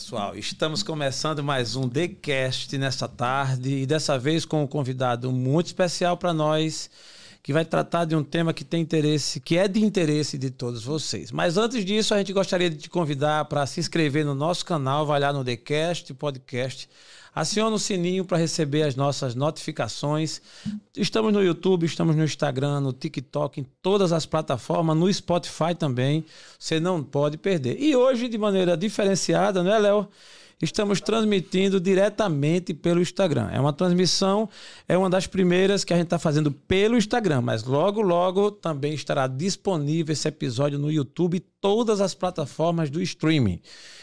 pessoal, estamos começando mais um TheCast nesta tarde e dessa vez com um convidado muito especial para nós, que vai tratar de um tema que tem interesse, que é de interesse de todos vocês. Mas antes disso, a gente gostaria de te convidar para se inscrever no nosso canal, vai lá no TheCast Podcast Aciona o sininho para receber as nossas notificações. Estamos no YouTube, estamos no Instagram, no TikTok, em todas as plataformas, no Spotify também. Você não pode perder. E hoje, de maneira diferenciada, né, Léo? Estamos transmitindo diretamente pelo Instagram. É uma transmissão, é uma das primeiras que a gente está fazendo pelo Instagram, mas logo, logo também estará disponível esse episódio no YouTube e todas as plataformas do streaming.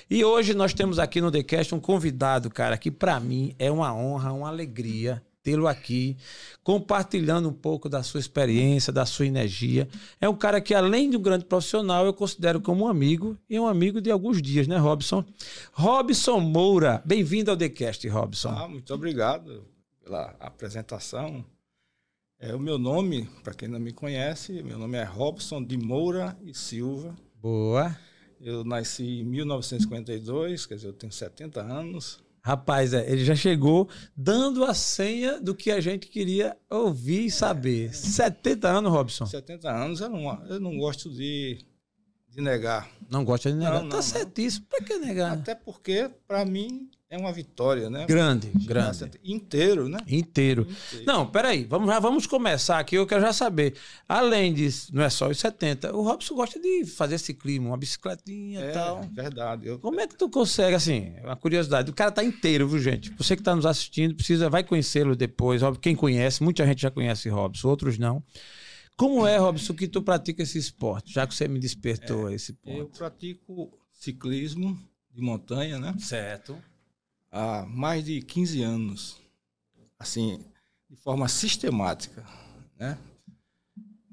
E hoje nós temos aqui no TheCast um convidado, cara, que para mim é uma honra, uma alegria tê-lo aqui, compartilhando um pouco da sua experiência, da sua energia. É um cara que, além de um grande profissional, eu considero como um amigo e um amigo de alguns dias, né, Robson? Robson Moura, bem-vindo ao TheCast, Robson. Ah, muito obrigado pela apresentação. É o meu nome, para quem não me conhece, meu nome é Robson de Moura e Silva. Boa. Eu nasci em 1952, quer dizer, eu tenho 70 anos. Rapaz, é, ele já chegou dando a senha do que a gente queria ouvir e saber. 70 anos, Robson. 70 anos, eu não, eu não gosto de, de negar. Não gosta de negar? Não, tá não, certíssimo. Pra que negar? Até porque, para mim, é uma vitória, né? Grande, grande. Inteiro, né? Inteiro. Inteiro. Não, peraí, vamos, já vamos começar aqui, eu quero já saber. Além disso, não é só os 70, o Robson gosta de fazer ciclismo, uma bicicletinha e é, tal. verdade. Eu... Como é que tu consegue, assim, uma curiosidade, o cara tá inteiro, viu, gente? Você que tá nos assistindo, precisa, vai conhecê-lo depois, quem conhece, muita gente já conhece Robson, outros não. Como é, Robson, que tu pratica esse esporte, já que você me despertou é, esse ponto? Eu pratico ciclismo de montanha, né? Certo há mais de 15 anos, assim, de forma sistemática, né?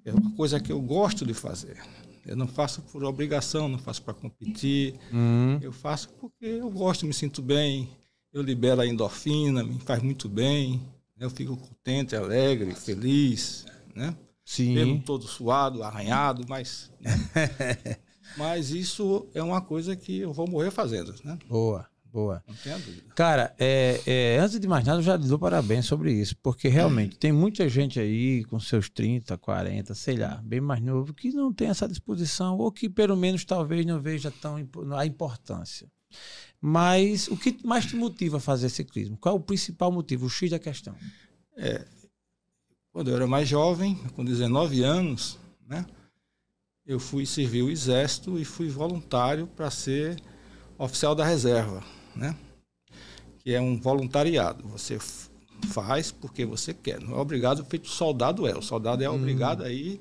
É uma coisa que eu gosto de fazer. Eu não faço por obrigação, não faço para competir. Uhum. Eu faço porque eu gosto, me sinto bem. Eu libero a endorfina, me faz muito bem. Eu fico contente, alegre, feliz, né? Sim. Mesmo todo suado, arranhado, mas. Né? mas isso é uma coisa que eu vou morrer fazendo, né? Boa. Boa. Dúvida. Cara, é, é, antes de mais nada, eu já lhe dou parabéns sobre isso, porque realmente tem muita gente aí com seus 30, 40, sei lá, bem mais novo, que não tem essa disposição, ou que pelo menos talvez não veja tão a importância. Mas o que mais te motiva a fazer ciclismo? Qual é o principal motivo, o X da questão? É, quando eu era mais jovem, com 19 anos, né, eu fui servir o exército e fui voluntário para ser oficial da reserva né? Que é um voluntariado. Você faz porque você quer. Não é obrigado feito soldado é. O soldado é hum. obrigado aí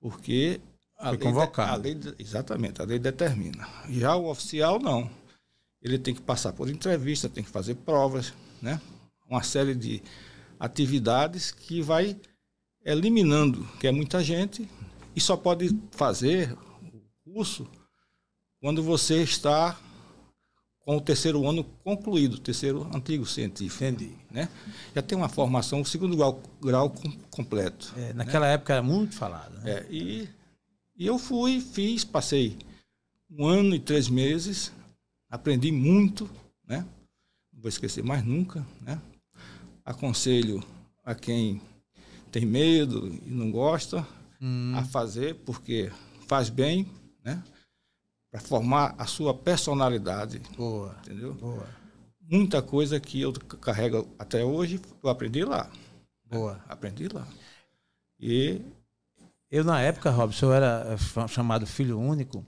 porque a lei, convocado. a lei, exatamente, a lei determina. Já o oficial não. Ele tem que passar por entrevista, tem que fazer provas, né? Uma série de atividades que vai eliminando, que é muita gente, e só pode fazer o curso quando você está com o terceiro ano concluído, terceiro antigo científico. Entendi. Né? Já tem uma formação, o segundo grau, grau completo. É, naquela né? época era muito falado. Né? É, e, e eu fui, fiz, passei um ano e três meses, aprendi muito, né? não vou esquecer mais nunca. Né? Aconselho a quem tem medo e não gosta hum. a fazer, porque faz bem, né? Para formar a sua personalidade. Boa. Entendeu? Boa. Muita coisa que eu carrego até hoje, eu aprendi lá. Boa. Aprendi lá. E eu na época, Robson, eu era eh, chamado filho único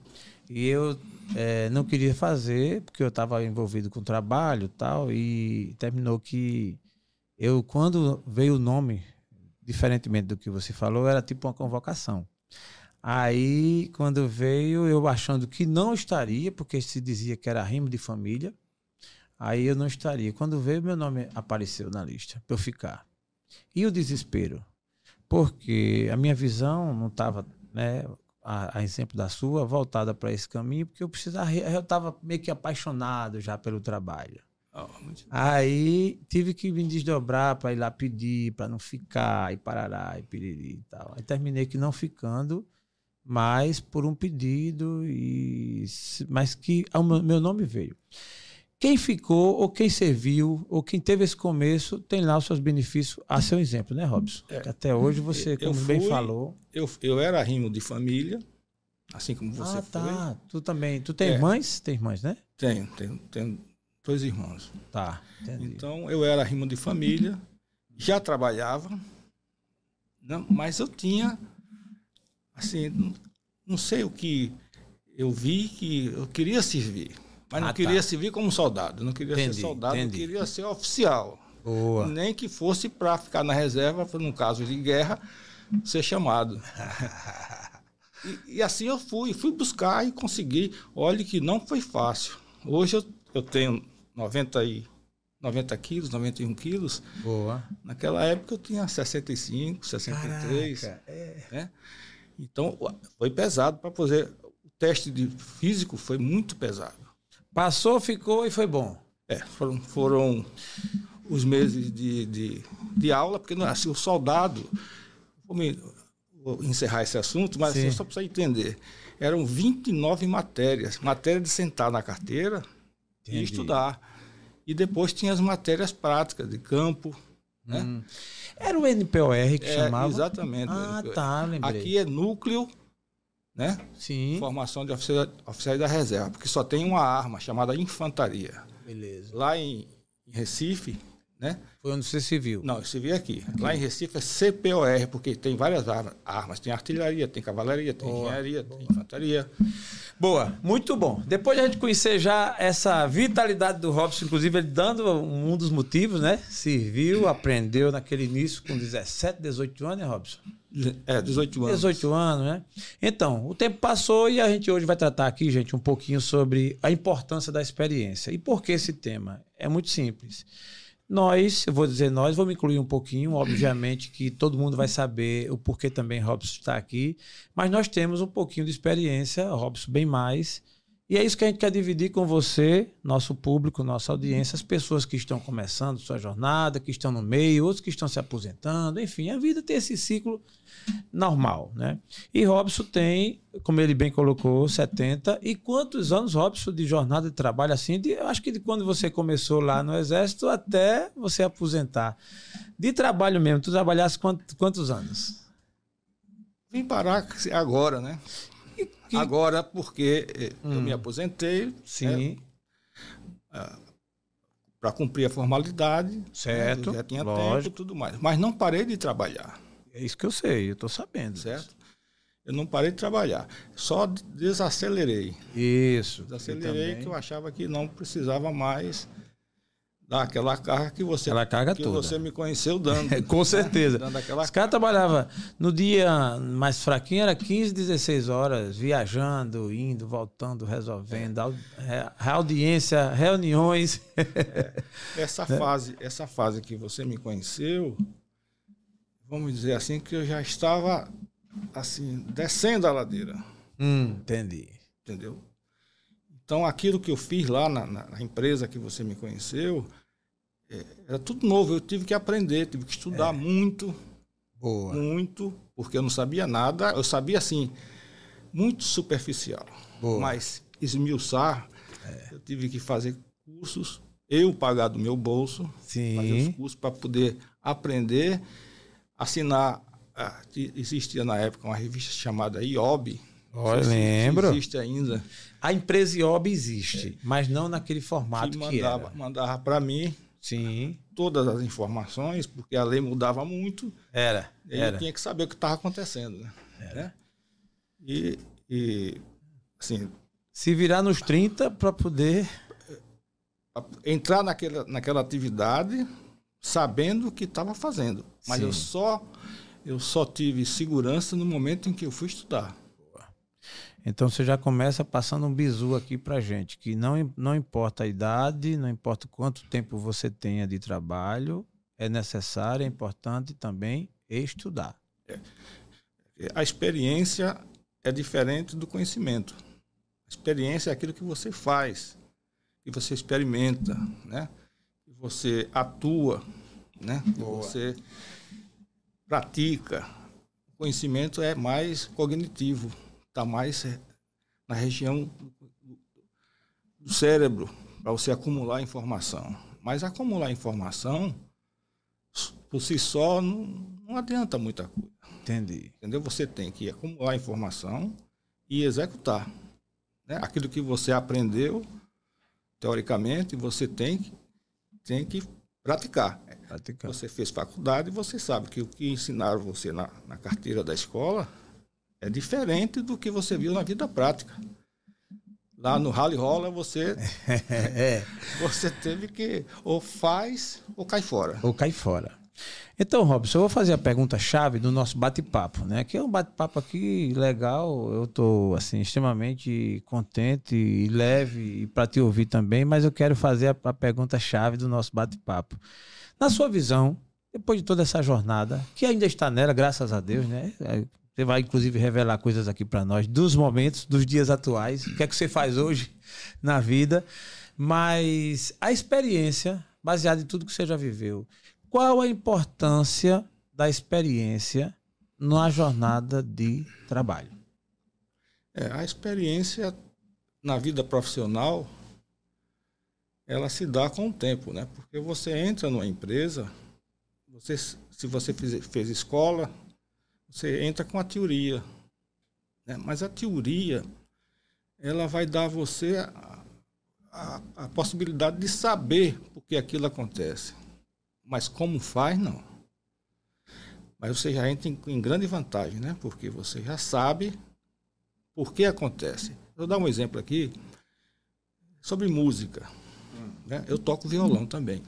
e eu é, não queria fazer porque eu estava envolvido com trabalho tal e terminou que eu quando veio o nome diferentemente do que você falou era tipo uma convocação Aí, quando veio, eu achando que não estaria, porque se dizia que era rimo de família, aí eu não estaria. Quando veio, meu nome apareceu na lista, para eu ficar. E o desespero? Porque a minha visão não estava, né, a, a, exemplo da sua, voltada para esse caminho, porque eu precisava, eu estava meio que apaixonado já pelo trabalho. Oh, aí tive que me desdobrar para ir lá pedir, para não ficar, e parará, e piriri e tal. Aí terminei que não ficando, mas por um pedido e mas que o meu nome veio. quem ficou, ou quem serviu, ou quem teve esse começo, tem lá os seus benefícios a seu exemplo, né, Robson? É. Até hoje você, como fui, bem falou. Eu, eu era rimo de família, assim como você ah, tá. Tu também. Tu tem é. irmãs? Tem irmãs, né? Tenho, tenho, tenho dois irmãos. Tá. Entendi. Então eu era rimo de família, já trabalhava, não, mas eu tinha, assim, não sei o que eu vi que eu queria servir. Mas não ah, queria tá. servir como soldado, não queria entendi, ser soldado, entendi. queria ser oficial. Boa. Nem que fosse para ficar na reserva, no caso de guerra, ser chamado. e, e, assim eu fui, fui buscar e consegui. Olhe que não foi fácil. Hoje eu, eu tenho 90, e, 90 quilos, 91 quilos. Boa. Naquela época eu tinha 65, 63. Caraca, é. Né? Então foi pesado para fazer. O teste de físico foi muito pesado. Passou, ficou e foi bom. É, foram, foram os meses de, de, de aula, porque assim, o soldado. Vou, me, vou encerrar esse assunto, mas assim, só para entender. Eram 29 matérias. Matéria de sentar na carteira Entendi. e estudar. E depois tinha as matérias práticas de campo. Né? Hum. Era o NPOR que é, chamava? Exatamente. Ah, tá, lembrei. Aqui é núcleo né? Sim. Formação de oficiais, oficiais da reserva, porque só tem uma arma chamada infantaria. Beleza. Lá em, em Recife, né? Foi onde você se viu? Não, eu se vi aqui. aqui. Lá em Recife é CPOR, porque tem várias armas. Tem artilharia, tem cavalaria, tem Boa. engenharia, Boa. tem infantaria. Boa, muito bom. Depois de a gente conhecer já essa vitalidade do Robson, inclusive ele dando um dos motivos, né? Serviu, aprendeu naquele início com 17, 18 anos, né, Robson? É, 18 anos. 18 anos, né? Então, o tempo passou e a gente hoje vai tratar aqui, gente, um pouquinho sobre a importância da experiência. E por que esse tema? É muito simples. Nós, eu vou dizer nós, vou me incluir um pouquinho, obviamente que todo mundo vai saber o porquê também Robson está aqui, mas nós temos um pouquinho de experiência, Robson bem mais, e é isso que a gente quer dividir com você, nosso público, nossa audiência, as pessoas que estão começando sua jornada, que estão no meio, outros que estão se aposentando, enfim, a vida tem esse ciclo normal, né? E Robson tem, como ele bem colocou, 70. E quantos anos, Robson, de jornada de trabalho assim? De, eu acho que de quando você começou lá no Exército até você aposentar. De trabalho mesmo, tu trabalhasse quantos, quantos anos? Vim parar agora, né? Que... Agora, porque hum. eu me hum. aposentei. Sim. É, é, para cumprir a formalidade. Né, certo. Né, já tinha lógico. tempo e tudo mais. Mas não parei de trabalhar. É isso que eu sei, eu estou sabendo. Certo? Disso. Eu não parei de trabalhar. Só desacelerei. Isso. Desacelerei que eu achava que não precisava mais daquela carga que você aquela carga que toda. você me conheceu dando. Com certeza. Dando aquela Os caras trabalhavam no dia mais fraquinho, era 15, 16 horas, viajando, indo, voltando, resolvendo, é. audiência, reuniões. É. Essa é. fase, essa fase que você me conheceu, vamos dizer assim, que eu já estava assim, descendo a ladeira. Hum, entendi. Entendeu? Então, aquilo que eu fiz lá na, na empresa que você me conheceu, é, era tudo novo. Eu tive que aprender, tive que estudar é. muito. Boa. Muito, porque eu não sabia nada. Eu sabia, assim, muito superficial. Boa. Mas esmiuçar, é. eu tive que fazer cursos, eu pagar do meu bolso, Sim. fazer os cursos para poder aprender, assinar. Ah, existia na época uma revista chamada IOB. Olha, lembro. Existe ainda. A empresa IOB existe, é. mas não naquele formato que, mandava, que mandava para mim Sim. todas as informações, porque a lei mudava muito. Era. E era. eu tinha que saber o que estava acontecendo. Né? Era. E, e, assim. Se virar nos 30 para poder. Entrar naquela, naquela atividade sabendo o que estava fazendo. Mas Sim. eu só, eu só tive segurança no momento em que eu fui estudar. Então você já começa passando um bizu aqui para gente, que não, não importa a idade, não importa quanto tempo você tenha de trabalho, é necessário, é importante também estudar. É. A experiência é diferente do conhecimento. A experiência é aquilo que você faz, que você experimenta, né? que você atua, né? que você pratica. O conhecimento é mais cognitivo está mais na região do cérebro, para você acumular informação. Mas acumular informação por si só não, não adianta muita coisa. Entendi. Entendeu? Você tem que acumular informação e executar. Né? Aquilo que você aprendeu, teoricamente, você tem, tem que praticar. praticar. Você fez faculdade, você sabe que o que ensinaram você na, na carteira da escola é diferente do que você viu na vida prática. Lá no Rally Rola você é. você teve que ou faz ou cai fora. Ou cai fora. Então, Robson, eu vou fazer a pergunta-chave do nosso bate-papo, né? Que é um bate-papo aqui legal. Eu estou assim extremamente contente e leve para te ouvir também, mas eu quero fazer a, a pergunta-chave do nosso bate-papo. Na sua visão, depois de toda essa jornada, que ainda está nela, graças a Deus, né? Você vai inclusive revelar coisas aqui para nós dos momentos, dos dias atuais, o que é que você faz hoje na vida, mas a experiência baseada em tudo que você já viveu qual a importância da experiência na jornada de trabalho? É, a experiência na vida profissional ela se dá com o tempo, né? Porque você entra numa empresa, você, se você fez, fez escola, você entra com a teoria, né? Mas a teoria ela vai dar a você a, a, a possibilidade de saber por que aquilo acontece. Mas como faz, não. Mas você já entra em, em grande vantagem, né? Porque você já sabe por que acontece. Vou dar um exemplo aqui sobre música. Né? Eu toco violão também.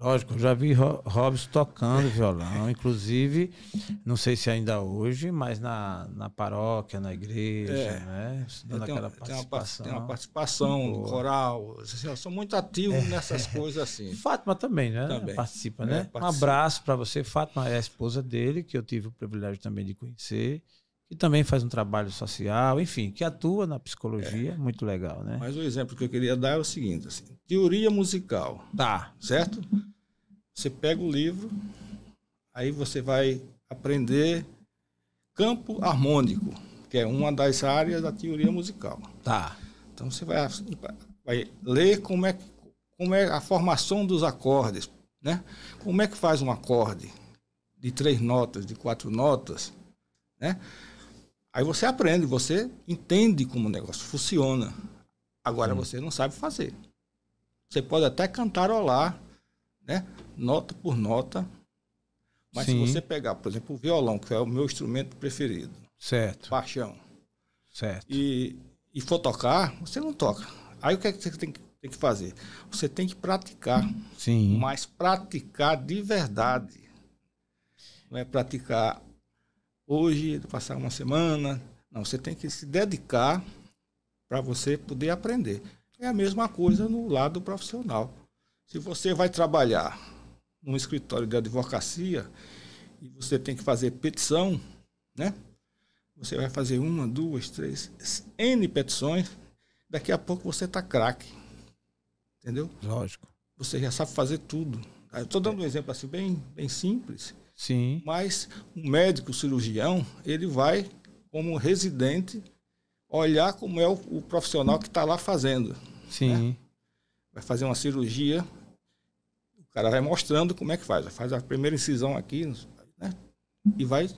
Lógico, eu já vi Robson tocando violão, inclusive, não sei se ainda hoje, mas na, na paróquia, na igreja, é. né? Dando tenho, aquela participação. Tem uma, participação no coral. Assim, eu sou muito ativo é. nessas coisas assim. Fátima também, né? Também. Participa, né? É, participa. Um abraço para você. Fátima é a esposa dele, que eu tive o privilégio também de conhecer que também faz um trabalho social, enfim, que atua na psicologia, é. muito legal, né? Mas o exemplo que eu queria dar é o seguinte, assim, teoria musical. Tá. Certo? Você pega o livro, aí você vai aprender campo harmônico, que é uma das áreas da teoria musical. Tá. Então você vai, vai ler como é, como é a formação dos acordes, né? Como é que faz um acorde de três notas, de quatro notas, né? Aí você aprende, você entende como o negócio funciona. Agora você não sabe fazer. Você pode até cantarolar, né? Nota por nota. Mas Sim. se você pegar, por exemplo, o violão, que é o meu instrumento preferido. Certo. Paixão. Certo. E, e for tocar, você não toca. Aí o que, é que você tem que, tem que fazer? Você tem que praticar. Sim. Mas praticar de verdade. Não é praticar hoje, passar uma semana. Não, você tem que se dedicar para você poder aprender. É a mesma coisa no lado profissional. Se você vai trabalhar num escritório de advocacia e você tem que fazer petição, né? Você vai fazer uma, duas, três, N petições, daqui a pouco você está craque. Entendeu? Lógico. Você já sabe fazer tudo. Estou dando um exemplo assim bem, bem simples. Sim. Mas o médico cirurgião, ele vai, como residente, olhar como é o, o profissional que está lá fazendo. Sim. Né? Vai fazer uma cirurgia, o cara vai mostrando como é que faz. Faz a primeira incisão aqui, né? E vai.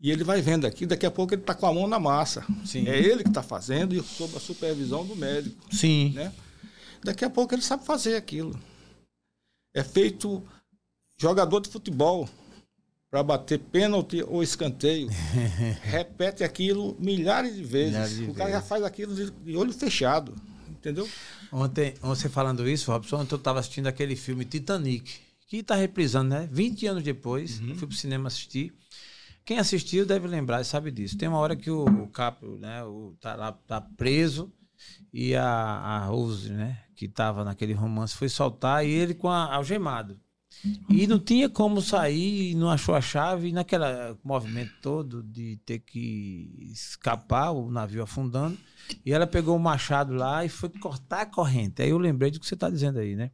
E ele vai vendo aqui, daqui a pouco ele está com a mão na massa. Sim. É ele que está fazendo e sob a supervisão do médico. Sim. Né? Daqui a pouco ele sabe fazer aquilo. É feito jogador de futebol para bater pênalti ou escanteio. Repete aquilo milhares de vezes. Milhares de o cara vezes. já faz aquilo de, de, olho fechado. Entendeu? Ontem, você falando isso, Robson, ontem eu estava assistindo aquele filme Titanic, que está reprisando, né? 20 anos depois, uhum. fui pro cinema assistir. Quem assistiu deve lembrar, sabe disso. Tem uma hora que o, o Capo, né, o, tá lá tá preso e a, a Rose, né, que estava naquele romance, foi soltar e ele com a, algemado. E não tinha como sair, não achou a chave, e naquele movimento todo de ter que escapar, o navio afundando, e ela pegou o machado lá e foi cortar a corrente. Aí eu lembrei do que você está dizendo aí, né?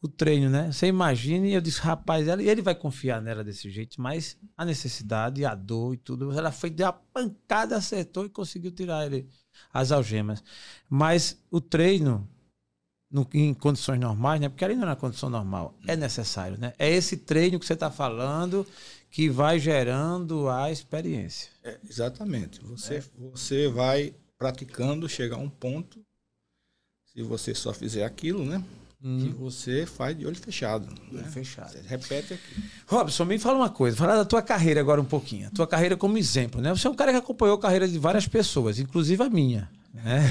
O treino, né? Você imagina, e eu disse, rapaz, ela, ele vai confiar nela desse jeito, mas a necessidade, a dor e tudo, ela foi, deu a pancada, acertou e conseguiu tirar ele as algemas. Mas o treino no, em condições normais, né? Porque ali não é na condição normal, é necessário, né? É esse treino que você está falando que vai gerando a experiência. É, exatamente. Você, é. você vai praticando, chegar a um ponto, se você só fizer aquilo, né? Hum. Que você faz de olho fechado. Olho né? fechado. Você repete aqui. Robson, me fala uma coisa. Fala da tua carreira agora um pouquinho. A tua carreira como exemplo, né? Você é um cara que acompanhou a carreira de várias pessoas, inclusive a minha. Né?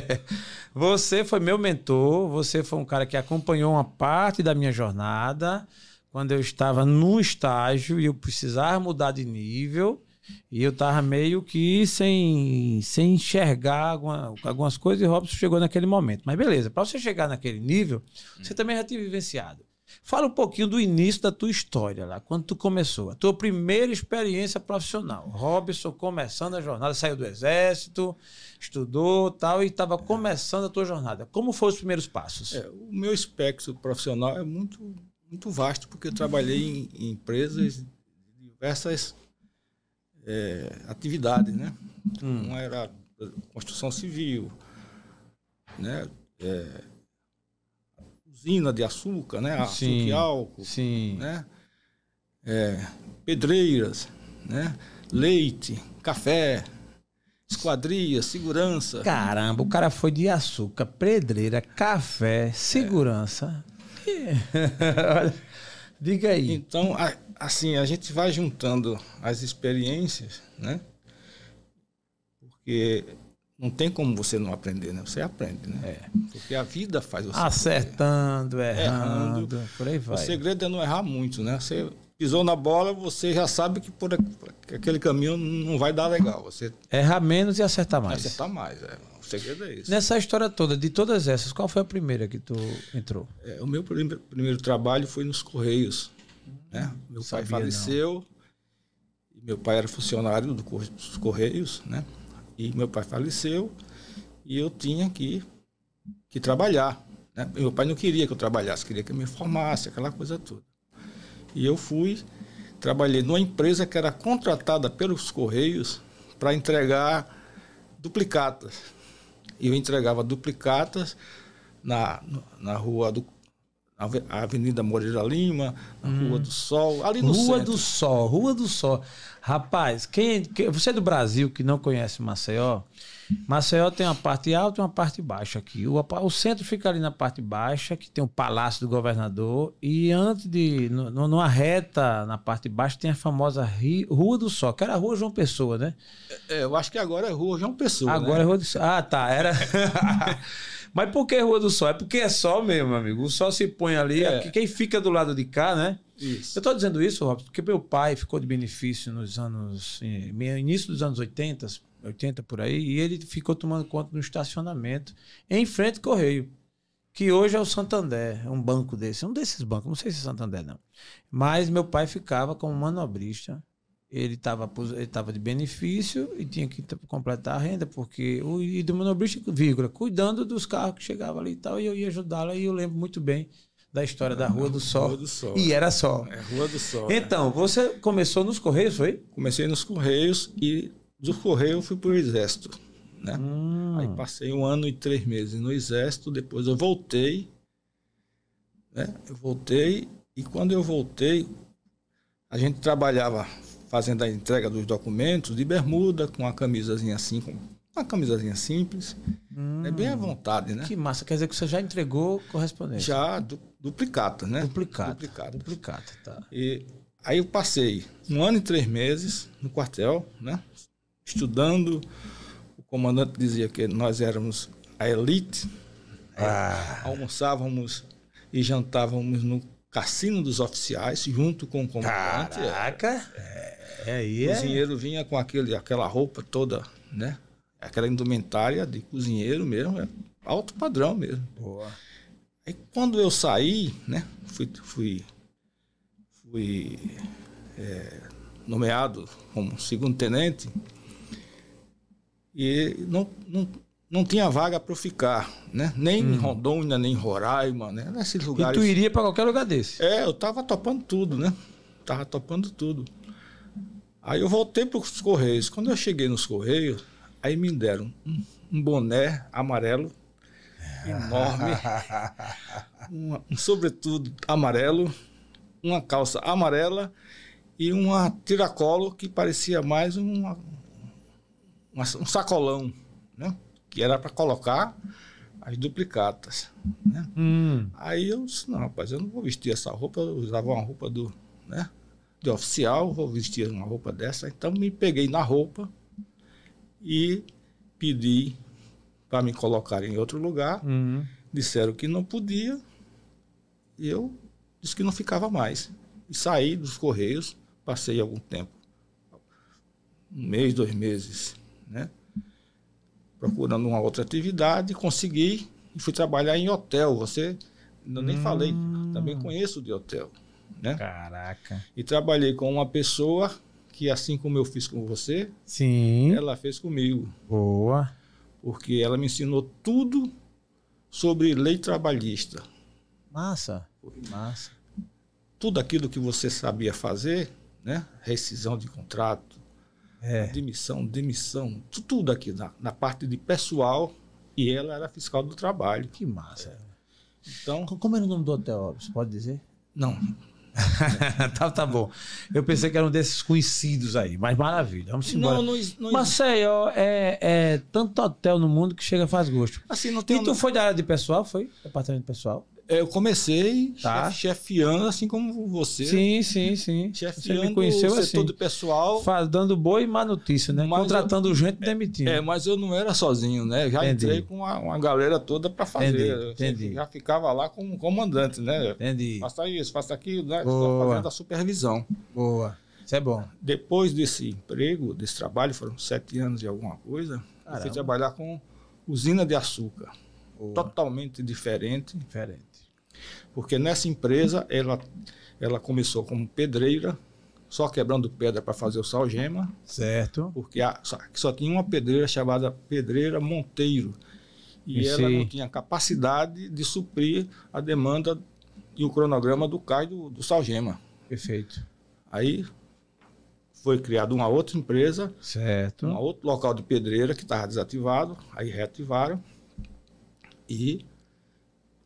você foi meu mentor, você foi um cara que acompanhou uma parte da minha jornada quando eu estava no estágio e eu precisava mudar de nível. E eu tava meio que sem, sem enxergar alguma, algumas coisas e Robson chegou naquele momento. Mas beleza, para você chegar naquele nível, você também já tinha vivenciado. Fala um pouquinho do início da tua história lá, quando tu começou, a tua primeira experiência profissional. Robson começando a jornada, saiu do exército, estudou tal e estava começando a tua jornada. Como foram os primeiros passos? É, o meu espectro profissional é muito, muito vasto, porque eu trabalhei em, em empresas de diversas é, atividades, né? Hum. Uma era construção civil, né? É, usina de açúcar, né? Açúcar sim, e álcool, sim. né? É, pedreiras, né? Leite, café, esquadria, segurança. Caramba, o cara foi de açúcar, pedreira, café, segurança. É. Diga aí. Então, assim, a gente vai juntando as experiências, né? Porque não tem como você não aprender, né? Você aprende, né? É. Porque a vida faz você acertando, aprender. errando, errando, por aí vai. O segredo é não errar muito, né? Você pisou na bola, você já sabe que por aquele caminho não vai dar legal. Você errar menos e acertar mais. Acertar mais, é. O segredo é isso. Nessa história toda, de todas essas, qual foi a primeira que tu entrou? É, o meu primeiro, primeiro trabalho foi nos Correios. Né? Meu pai faleceu. Meu pai era funcionário do, dos Correios, né? E meu pai faleceu e eu tinha que, que trabalhar. Né? Meu pai não queria que eu trabalhasse, queria que eu me formasse, aquela coisa toda. E eu fui, trabalhei numa empresa que era contratada pelos Correios para entregar duplicatas. E eu entregava duplicatas na, na rua do a Avenida Moreira Lima, a hum. Rua do Sol, ali no Rua centro. do Sol, Rua do Sol. Rapaz, quem, quem, você é do Brasil que não conhece Maceió, Maceió tem uma parte alta e uma parte baixa aqui. O, o centro fica ali na parte baixa, que tem o Palácio do Governador, e antes de, no, numa reta na parte baixa, tem a famosa Rua do Sol, que era a Rua João Pessoa, né? É, eu acho que agora é Rua João Pessoa. Agora né? é Rua do Sol. Ah, tá. Era. Mas por que Rua do Sol? É porque é sol mesmo, amigo. O sol se põe ali. É. Quem fica do lado de cá, né? Isso. Eu estou dizendo isso, Robson, porque meu pai ficou de benefício nos anos. início dos anos 80, 80 por aí, e ele ficou tomando conta do estacionamento em frente ao Correio. Que hoje é o Santander, é um banco desse, um desses bancos, não sei se é Santander não. Mas meu pai ficava como manobrista ele estava ele tava de benefício e tinha que completar a renda, porque o e do manobrista, vírgula, cuidando dos carros que chegavam ali e tal, e eu ia ajudá-la, e eu lembro muito bem da história da Rua do Sol. Rua do Sol. E era só. É, Rua do Sol. Então, é. você começou nos Correios, foi? Comecei nos Correios e dos Correios fui para o Exército. Né? Hum. Aí passei um ano e três meses no Exército, depois eu voltei. Né? Eu voltei e quando eu voltei, a gente trabalhava fazendo a entrega dos documentos de bermuda, com uma camisazinha assim, com uma camisazinha simples. Hum, é bem à vontade, né? Que massa. Quer dizer que você já entregou correspondência? Já, du, duplicata, né? Duplicata. Duplicata. Duplicata, tá. E aí eu passei um ano e três meses no quartel, né? Estudando. O comandante dizia que nós éramos a elite. Ah. Almoçávamos e jantávamos no cassino dos oficiais, junto com o comandante. Caraca! É. É, aí o é. cozinheiro vinha com aquele, aquela roupa toda, né? Aquela indumentária de cozinheiro mesmo, é alto padrão mesmo. Boa. Aí quando eu saí, né? Fui, fui, fui é, nomeado como segundo tenente e não, não, não tinha vaga para ficar, né? Nem hum. em Rondônia, nem em Roraima, né? Nesses lugares. E tu iria para qualquer lugar desse? É, eu tava topando tudo, né? Tava topando tudo. Aí eu voltei para os Correios. Quando eu cheguei nos Correios, aí me deram um, um boné amarelo enorme, uma, um sobretudo amarelo, uma calça amarela e uma tiracolo que parecia mais uma, uma, um sacolão, né? Que era para colocar as duplicatas. Né? Hum. Aí eu disse, não, rapaz, eu não vou vestir essa roupa, eu usava uma roupa do, né, de oficial, vou vestir uma roupa dessa. Então me peguei na roupa e pedi para me colocar em outro lugar. Hum. Disseram que não podia e eu disse que não ficava mais. E saí dos Correios, passei algum tempo, um mês, dois meses? Procurando uma outra atividade, consegui e fui trabalhar em hotel. Você, eu nem Hum. falei, também conheço de hotel, né? Caraca. E trabalhei com uma pessoa que, assim como eu fiz com você, Sim. ela fez comigo, Boa. porque ela me ensinou tudo sobre lei trabalhista. Massa. Massa. Tudo aquilo que você sabia fazer, né? Rescisão de contrato, É. demissão, demissão, tu- tudo aqui na, na parte de pessoal. E ela era fiscal do trabalho. Que massa. Então, Co- Como era o nome do hotel, Você pode dizer? não, tá, tá bom. Eu pensei que era um desses conhecidos aí, mas maravilha. Vamos embora. não, não, não, Maceió é, é tanto hotel no mundo que chega faz gosto. assim, não tem. E tu foi da área de pessoal, foi? Departamento de pessoal? Eu comecei Tá. chef- chefiando, assim como você. Sim, sim, sim. Você Chefiando me conheceu o setor assim. de pessoal. Fa- Dando boa e má notícia, né? Mas Contratando gente e demitindo. É, mas eu não era sozinho, né? Já Entendi. entrei com uma, uma galera toda para fazer. Entendi, Eu entendi. Já ficava lá como comandante, né? Entendi. Faça isso, faça aquilo, né? Boa. Fazendo a supervisão. Boa. Isso é bom. Depois desse emprego, desse trabalho, foram sete anos e alguma coisa, eu Caramba. fui trabalhar com usina de açúcar. Boa. Totalmente diferente, Diferente. Porque nessa empresa ela, ela começou como pedreira, só quebrando pedra para fazer o salgema, Certo. porque a- só, só tinha uma pedreira chamada Pedreira Monteiro. E Esse- ela não tinha capacidade de suprir a demanda e o cronograma do CAI do, do Salgema. Perfeito. Aí foi criada uma outra empresa, Certo. um outro local de pedreira que estava desativado, aí reativaram. E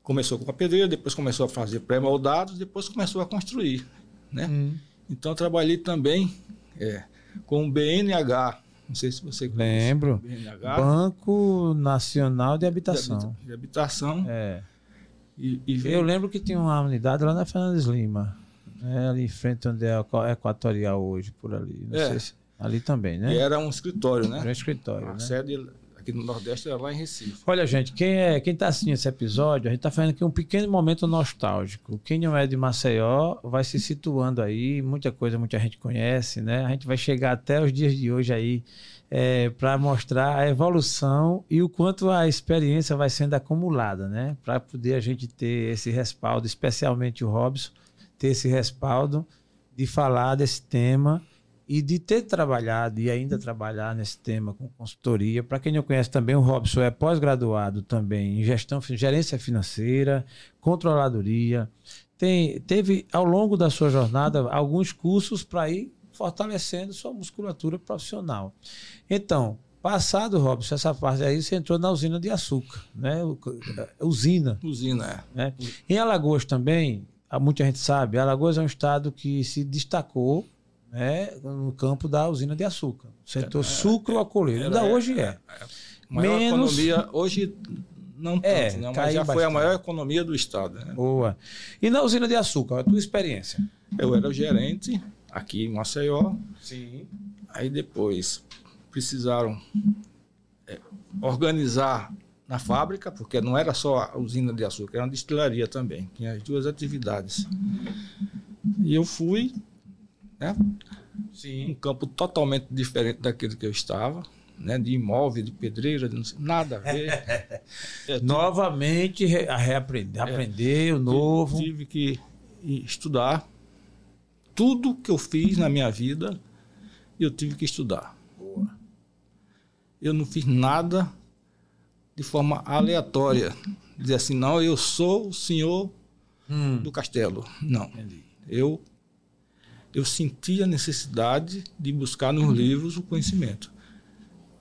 começou com a pedreira, depois começou a fazer pré-moldados, depois começou a construir. Né? Hum. Então eu trabalhei também é, com o BNH. Não sei se você conhece. Lembro. BNH. Banco Nacional de Habitação. De habitação. É. E, e Eu lembro que tinha uma unidade lá na Fernandes Lima. né, ali em frente onde é a Equa- Equatorial hoje, por ali. Não É. sei se- Ali também, e né? era um escritório, né? Era um escritório, A né? sede aqui no Nordeste era lá em Recife. Olha, gente, quem é, quem tá assistindo esse episódio, a gente tá fazendo aqui um pequeno momento nostálgico. Quem não é de Maceió vai se situando aí, muita coisa, muita gente conhece, né? A gente vai chegar até os dias de hoje aí para mostrar a evolução e o quanto a experiência vai sendo acumulada, né? Para poder a gente ter esse respaldo, especialmente o Robson, ter esse respaldo de falar desse tema e de ter trabalhado e ainda trabalhar nesse tema com consultoria. Para quem não conhece também, o Robson é pós-graduado também em gestão, gerência financeira, controladoria. Tem, teve ao longo da sua jornada alguns cursos para ir fortalecendo sua musculatura profissional. Então, passado, Robson, essa parte aí, você entrou na usina de açúcar, né? O- Usina, Usina, é. né? Em Alagoas também, muita gente sabe, Alagoas é um estado que se destacou né, no campo da usina de açúcar. Setor sucro-alcooleiro. Ainda era- hoje é. Maior Menos- economia, hoje não tanto, É, né? mas já foi a bastante. maior economia do Estado. Né? Boa. E na usina de açúcar, a tua experiência? Eu era o gerente aqui em Maceió, Sim. aí depois precisaram é, organizar na fábrica, porque não era só a usina de açúcar, era uma destilaria também, tinha as duas atividades. E eu fui, né, um Sim. campo totalmente diferente daquele que eu estava, né, de imóvel, de pedreira, de sei, nada a ver. É, Novamente re- a reaprender, aprender o novo. Tive que estudar. Tudo que eu fiz na minha vida, eu tive que estudar. Eu não fiz nada de forma aleatória. Dizer assim, não, eu sou o senhor Hum, do castelo. Não. entendi. Eu, eu senti a necessidade de buscar nos livros o conhecimento.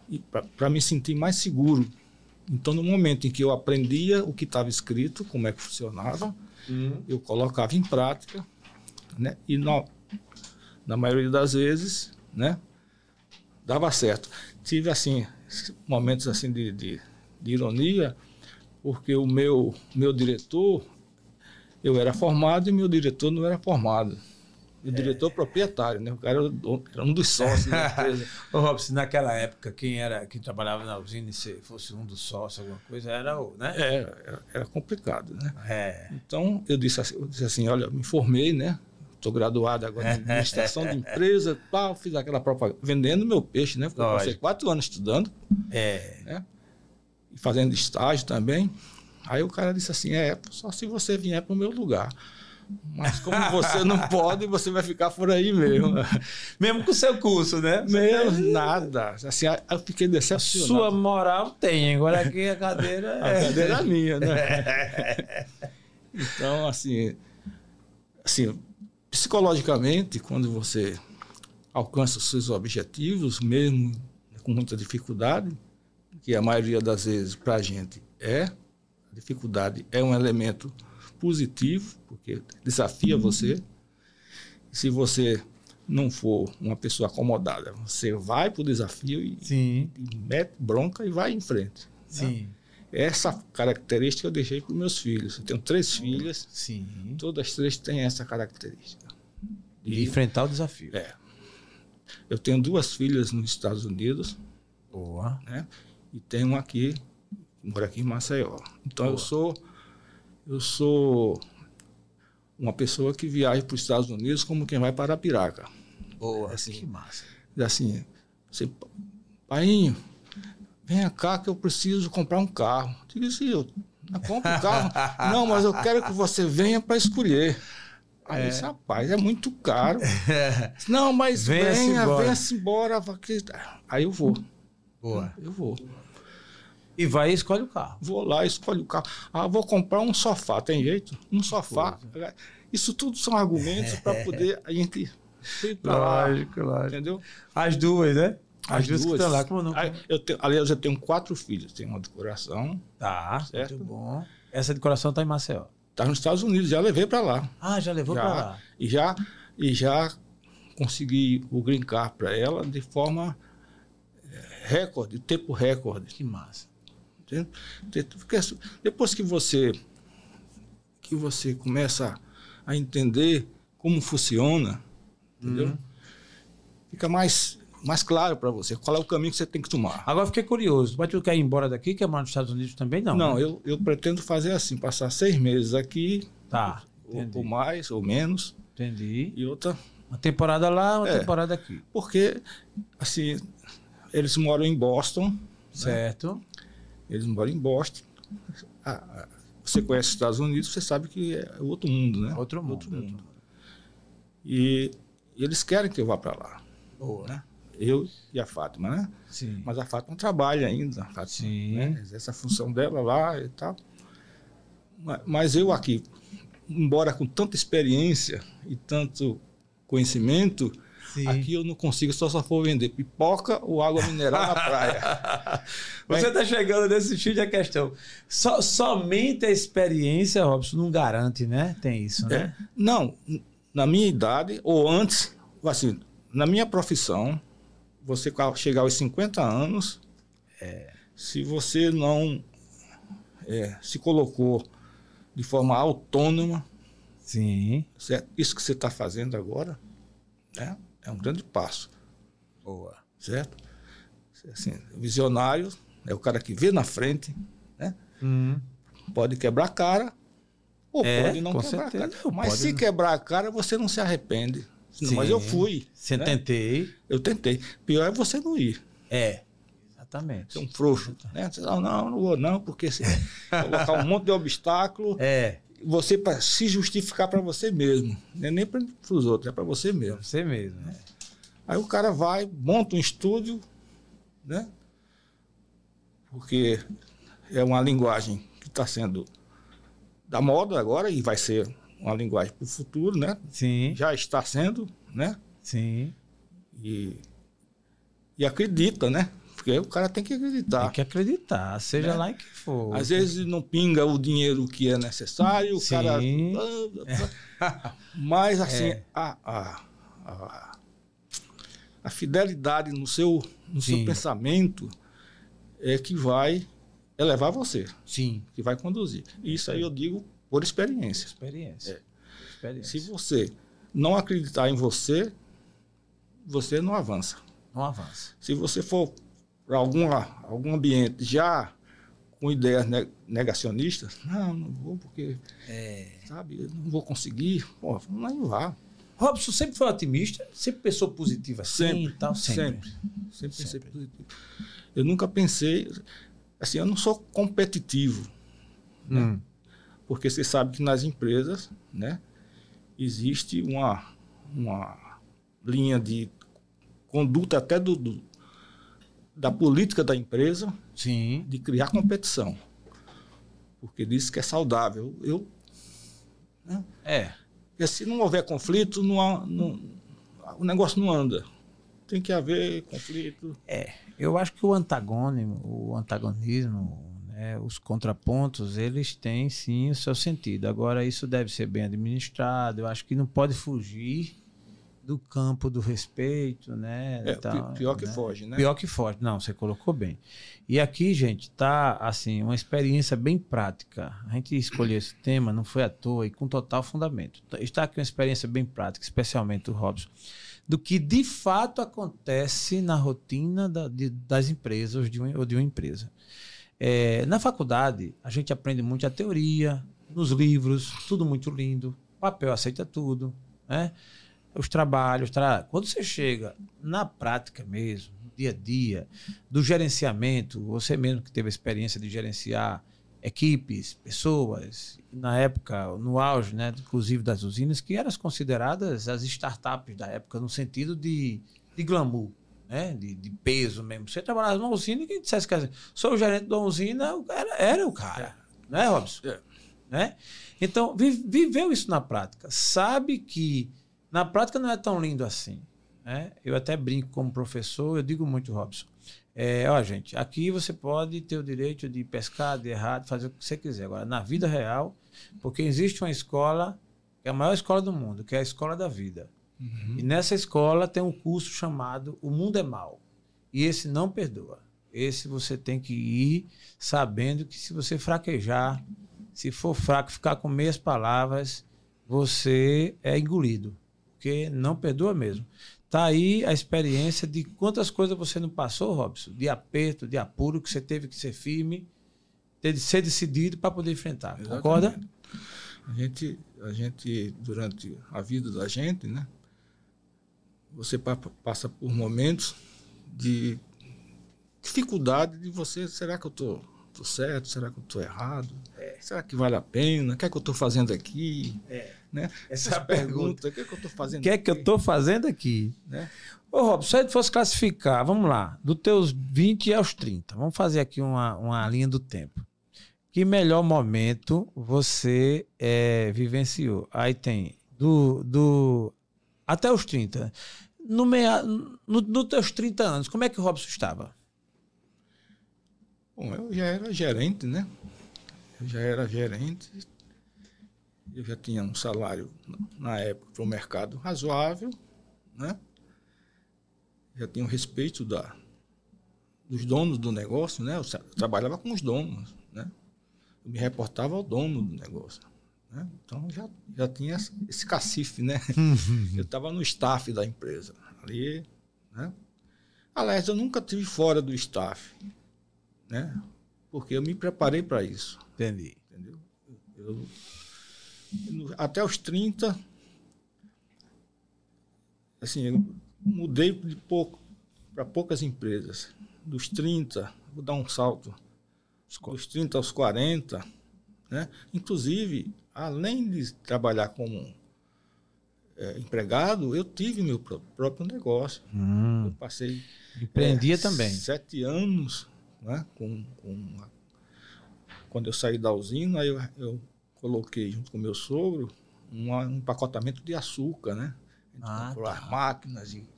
E para me sentir mais seguro Então, no momento em que eu aprendia o que estava escrito, como é que funcionava, Hum. eu colocava em prática, né? E no, na maioria das vezes, né? Dava certo. Tive, assim, momentos assim de, de, de ironia, porque o meu, meu diretor, eu era formado e meu diretor não era formado. O diretor proprietário, né? O cara era, dono- era um dos sócios da empresa. Ô, Robson, naquela época, quem era quem trabalhava na usina, se fosse um dos sócios, alguma coisa, era o, né? É, era, era complicado, né? É. Então, eu disse assim, eu disse assim olha, me formei, né? Estou graduado agora em administração de empresa, tal, fiz aquela propaganda, vendendo meu peixe, né? Porque eu passei quatro anos estudando É. e fazendo estágio também. Aí o cara disse assim, é, só se você vier para o meu lugar. Mas como você não pode, você vai ficar por aí mesmo. Mesmo com o seu curso, né? Meu, nada. Assim, eu fiquei decepcionado. Sua moral tem, agora aqui a cadeira A é. cadeira é minha, né? Então, assim, assim, psicologicamente, quando você alcança os seus objetivos, mesmo com muita dificuldade, que a maioria das vezes para a gente é, a dificuldade é um elemento positivo, porque desafia você. Se você não for uma pessoa acomodada, você vai para o desafio e, e mete bronca e vai em frente. né? sim, Essa característica eu deixei para os meus filhos. Eu tenho três filhas, sim. todas as três têm essa característica. E enfrentar o desafio. É. Eu tenho duas filhas nos Estados Unidos, Boa. né? E tenho uma aqui, mora aqui em Maceió. Então eu Boa. sou eu sou uma pessoa que viaja para os Estados Unidos como quem vai para Piraca. Boa. Assim. que massa. Diz assim, você, painho, venha cá que eu preciso comprar um carro. Digo assim, eu compro um carro. não, mas eu quero que você venha para escolher. Aí eu disse, rapaz, é muito caro. Não, mas venha, embora. venha-se embora. Aí eu vou, Boa. eu vou. E vai e escolhe o carro. Vou lá, escolho o carro. Ah, vou comprar um sofá, tem jeito? Um sofá. Isso tudo são argumentos para poder a gente para lá. lógico. Entendeu? As duas, né? As, duas, que estão lá, como não? Eu tenho, aliás, eu tenho quatro filhos. Tenho uma de coração. Tá, Certo. muito bom. Essa de coração tá em Maceió. Está nos Estados Unidos. Já levei para lá. Ah, já levou pra lá. E já, e já consegui o green card para ela de forma eh, recorde, tempo recorde. Que massa. Porque depois que você que você começa a entender como funciona, entendeu? Uhum. Fica mais mais claro para você qual é o caminho que você tem que tomar. Agora fiquei curioso. Mas tu quer ir embora daqui, quer morar nos Estados Unidos também? Não. Não, né? eu, eu pretendo fazer assim, passar seis meses aqui, Tá. ou, ou mais, ou menos, Entendi. e outra Uma temporada lá, uma É. temporada aqui. Porque, assim, eles moram em Boston, Certo. Eles moram em Boston. Ah, você conhece os Estados Unidos, você sabe que é outro mundo, né? Outro mundo. Outro mundo. E, e eles querem que eu vá para lá, Boa. né? Eu e a Fátima, né? Sim. Mas a Fátima trabalha ainda, Fátima, Sim. né? Exerce a função dela lá e tal. Ma- Mas eu aqui, embora com tanta experiência e tanto conhecimento, Sim. Aqui eu não consigo, só só for vender pipoca ou água mineral na praia. Você está chegando nesse fio da questão. Só- somente a experiência, Robson, não garante, né? Tem isso, né? É. Não, na minha idade, ou antes, assim, na minha profissão, você chegar aos 50 anos, se você não é, se colocou de forma autônoma, Sim. certo? isso que você está fazendo agora né, é um grande passo. Boa. certo? Assim, visionário é o cara que vê na frente, né? Hum. Pode quebrar a cara ou É, pode não quebrar certeza. a cara. Mas pode se não. quebrar a cara, você não se arrepende. Sim. Mas eu fui. Você né? tentei. Eu tentei. Pior é você não ir. É. Exatamente. Ser um frouxo. Né? Você, não, não, não vou não, porque se colocar um monte de obstáculo, É. você para se justificar para você mesmo. Não é nem para os outros, é para você mesmo. Você mesmo, né? Aí o cara vai, monta um estúdio, né? Porque é uma linguagem que está sendo da moda agora e vai ser uma linguagem para o futuro, né? Sim. Já está sendo, né? Sim. E, e acredita, né? Porque o cara tem que acreditar. Tem que acreditar, seja né? lá em que for. Às vezes não pinga o dinheiro que é necessário, o Sim. cara. É. Mas assim, é. a, a, a, a, fidelidade no seu, no seu pensamento é que vai elevar você. Sim. Que vai conduzir. Isso aí eu digo por experiência. Experiência. É. experiência. Se você não acreditar em você, você não avança. Não avança. Se você for para algum ambiente já com ideias negacionistas, não, não vou porque, é. sabe, não vou conseguir, pô, não vá. Robson sempre foi otimista, sempre pensou positivo assim sempre, e tal, sempre. Sempre, sempre pensei positivo. Eu nunca pensei, assim, eu não sou competitivo, né? hum. né? porque você sabe que nas empresas, né, existe uma, uma linha de conduta até do, do da política da empresa Sim. de criar competição. Porque diz que é saudável. Eu. Né? É. Porque se não houver conflito, não, não, o negócio não anda. Tem que haver conflito. É. Eu acho que o antagônimo, o antagonismo, né, os contrapontos, eles têm sim o seu sentido. Agora, isso deve ser bem administrado. Eu acho que não pode fugir do campo do respeito, né? É, então, pior que né? foge, né? Pior que foge. Não, você colocou bem. E aqui, gente, tá assim, uma experiência bem prática. A gente escolheu esse tema, não foi à toa e com total fundamento. Está aqui uma experiência bem prática, especialmente do Robson, do que de fato acontece na rotina da, de, das empresas ou de, uma, ou de uma empresa. É, na faculdade, a gente aprende muito a teoria, nos livros, tudo muito lindo, papel aceita tudo, né? Os trabalhos. Tra... Quando você chega na prática mesmo, no dia a dia, do gerenciamento, você mesmo que teve a experiência de gerenciar equipes, pessoas, na época, no auge, né, inclusive das usinas, que eram consideradas as startups da época, no sentido de, de glamour. Né? De, de peso mesmo. Você trabalhava numa usina e quem dissesse que assim, sou o gerente de uma usina, era, era o cara. É. Né, Robson? É. Né? Então, viveu isso na prática. Sabe que na prática não é tão lindo assim. Né? Eu até brinco como professor, eu digo muito, Robson. É, ó, gente, aqui você pode ter o direito de pescar, de errar, de fazer o que você quiser. Agora, na vida real, porque existe uma escola, que é a maior escola do mundo, que é a escola da vida. Uhum. E nessa escola tem um curso chamado O Mundo é Mal. E esse não perdoa. Esse você tem que ir sabendo que se você fraquejar, se for fraco, ficar com meias palavras, você é engolido porque não perdoa mesmo. Tá aí a experiência de quantas coisas você não passou, Robson, de aperto, de apuro, que você teve que ser firme, ter de ser decidido para poder enfrentar. Exatamente. Concorda? A gente, a gente, durante a vida da gente, né? Você passa por momentos de dificuldade de você, será que eu estou tô, tô certo? Será que eu estou errado? É. Será que vale a pena? O que é que eu estou fazendo aqui? É. Né? Essa, é a pergunta. O que, é que eu estou fazendo O que é que eu estou fazendo aqui? Né? Ô, Rob, se a gente fosse classificar, vamos lá, dos teus 20 aos 30, vamos fazer aqui uma, uma linha do tempo. Que melhor momento você é, vivenciou? Aí tem do, do até os 30. No, meia, no, no teus 30 anos, como é que o Robson estava? Bom, eu já era gerente, né? Eu já era gerente, eu já tinha um salário, na época, para o mercado razoável, né? Já tinha o um respeito da, dos donos do negócio, né? Eu trabalhava com os donos, né? Eu me reportava ao dono do negócio. Né? Então já, já tinha esse cacife, né? eu estava no staff da empresa. Ali, né? Aliás, eu nunca tive fora do staff, né? Porque eu me preparei para isso. Entendi. Entendeu? Eu, até os 30, assim, eu mudei de pouco para poucas empresas. Dos 30, vou dar um salto. Dos 30 aos 40, né? Inclusive, além de trabalhar como é, empregado, eu tive meu próprio negócio. Hum. Eu passei. Empreendia é, também. Sete anos, né? Com, com quando eu saí da usina, eu, eu coloquei junto com meu sogro um, empacotamento de açúcar, né? A gente ah, comprou tá. as máquinas e,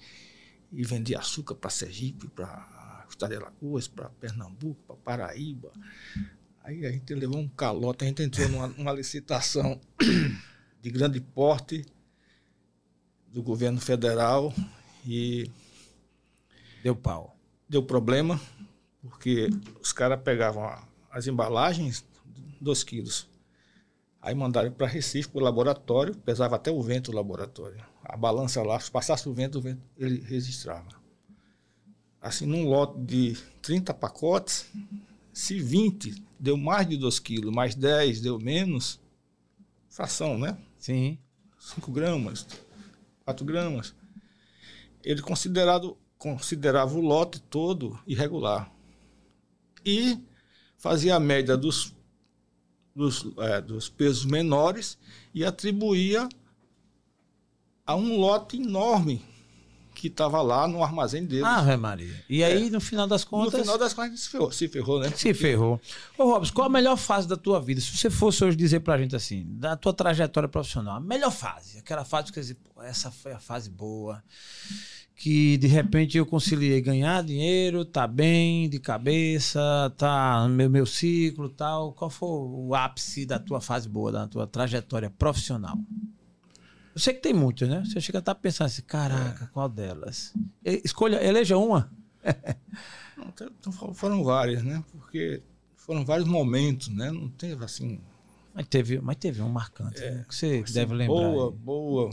e vendia açúcar para Sergipe, para Estado de Alagoas, para Pernambuco, para Paraíba. Aí a gente levou um calote, a gente entrou numa, numa licitação de grande porte do governo federal e deu pau. Deu problema, porque os caras pegavam as embalagens, 2 quilos. Aí mandaram para Recife, para o laboratório, pesava até o vento o laboratório. A balança lá, se passasse o vento, o vento ele registrava. Assim, num lote de 30 pacotes, se 20 deu mais de 2 quilos, mais 10 deu menos, fração, né? Sim. 5 gramas, 4 gramas. Ele considerado, considerava o lote todo irregular. E fazia a média dos, dos, é, dos pesos menores e atribuía a um lote enorme que estava lá no armazém dele. Ah, Maria. E aí, é. no final das contas. No final das contas, se ferrou, se ferrou né? Se ferrou. Ô, Robson, qual a melhor fase da tua vida? Se você fosse hoje dizer pra gente assim, da tua trajetória profissional, a melhor fase, aquela fase que você essa foi a fase boa, que de repente eu conciliei ganhar dinheiro, tá bem, de cabeça, tá no meu, meu ciclo tal. Qual foi o ápice da tua fase boa, da tua trajetória profissional? Eu sei que tem muitas, né? Você chega a estar tá pensando assim, caraca, é. qual delas? Escolha, eleja uma. Não, então foram várias, né? Porque foram vários momentos, né? Não teve assim. Mas teve, mas teve um marcante, é, né? que você deve lembrar. Boa, aí. boa.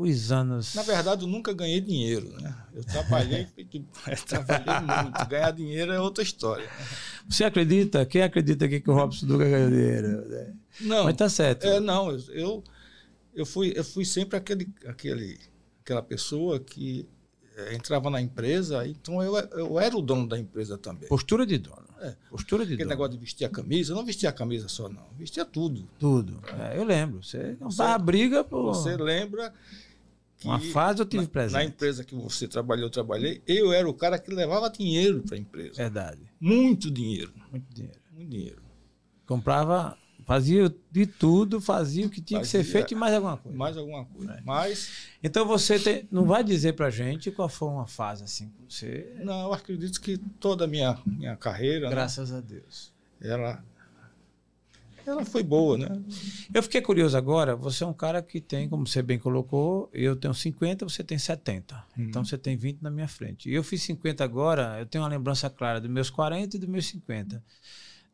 Os anos. Na verdade, eu nunca ganhei dinheiro, né? Eu trabalhei, trabalhei muito. Ganhar dinheiro é outra história. Você acredita? Quem acredita aqui que o Robson nunca ganhou dinheiro? Não. Mas tá certo. É, não, eu eu fui, eu fui sempre aquele, aquele, aquela pessoa que é, entrava na empresa, então eu, eu era o dono da empresa também. Postura de dono. É. Postura de Aquele dono. negócio de vestir a camisa, eu não vestia a camisa só, não. Vestia tudo. Tudo. É, eu lembro. Você não você, briga por. Você lembra. Uma fase eu tive na, presente. Na empresa que você trabalhou, eu trabalhei, eu era o cara que levava dinheiro para a empresa. Verdade. Muito dinheiro. Muito dinheiro. Muito dinheiro. Comprava Fazia de tudo, fazia o que tinha fazia, que ser feito e mais alguma coisa. Mais alguma coisa. É. Mas... Então você tem, não vai dizer pra gente qual foi uma fase assim que você. Não, eu acredito que toda a minha, minha carreira. Né, Graças né, a Deus. Ela. Ela foi boa, né? Eu fiquei curioso agora. Você é um cara que tem, como você bem colocou, eu tenho 50, você tem 70. Hum. Então você tem 20 na minha frente. E eu fiz 50 agora, eu tenho uma lembrança clara dos meus 40 e dos meus 50.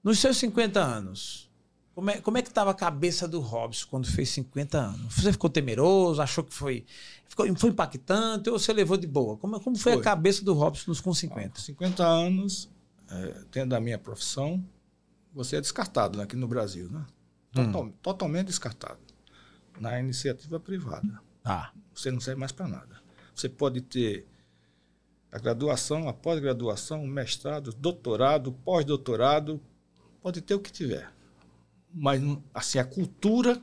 Nos seus 50 anos, como é, como é que estava a cabeça do Robson quando fez 50 anos? Você ficou temeroso? Achou que foi, ficou, foi impactante ou você levou de boa? Como, como foi, foi. a cabeça do Robson nos com 50? 50 anos, é, tendo a minha profissão, você é descartado né, aqui no Brasil, né? Total, hum. Totalmente descartado. Na iniciativa privada. Ah. Você não serve mais para nada. Você pode ter a graduação, a pós-graduação, mestrado, doutorado, pós-doutorado, pode ter o que tiver mas assim a cultura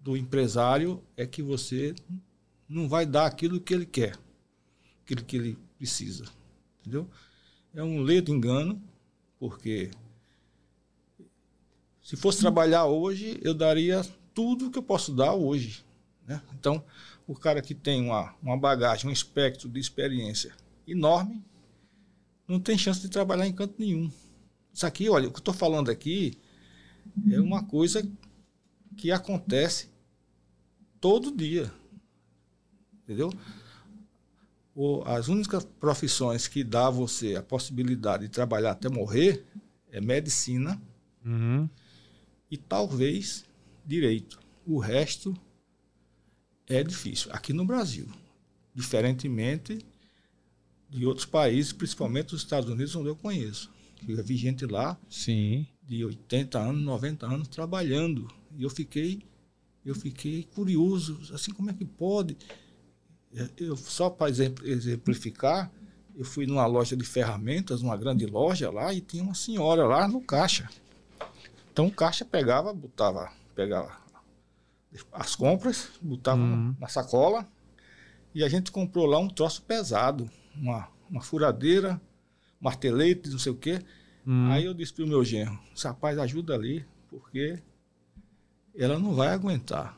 do empresário é que você não vai dar aquilo que ele quer, aquilo que ele precisa, entendeu? É um ledo engano, porque se fosse trabalhar hoje, eu daria tudo que eu posso dar hoje. Né? Então, o cara que tem uma, uma bagagem, um espectro de experiência enorme, não tem chance de trabalhar em canto nenhum. Isso aqui, olha, o que eu estou falando aqui é uma coisa que acontece todo dia. Entendeu? as únicas profissões que dá a você a possibilidade de trabalhar até morrer é medicina uhum. E talvez direito. O resto é difícil. Aqui no Brasil. Diferentemente de outros países, principalmente os Estados Unidos, onde eu conheço. Eu vi gente lá Sim de 80 anos, 90 anos trabalhando. E eu fiquei, eu fiquei curioso, assim, como é que pode? Eu, só para exemplificar, eu fui numa loja de ferramentas, uma grande loja lá, e tinha uma senhora lá no caixa. Então o caixa pegava, botava, pegava as compras, botava uhum. na sacola, e a gente comprou lá um troço pesado, uma, uma furadeira, martelete, não sei o quê. Hum. Aí eu disse pro meu genro, rapaz, ajuda ali, porque ela não vai aguentar.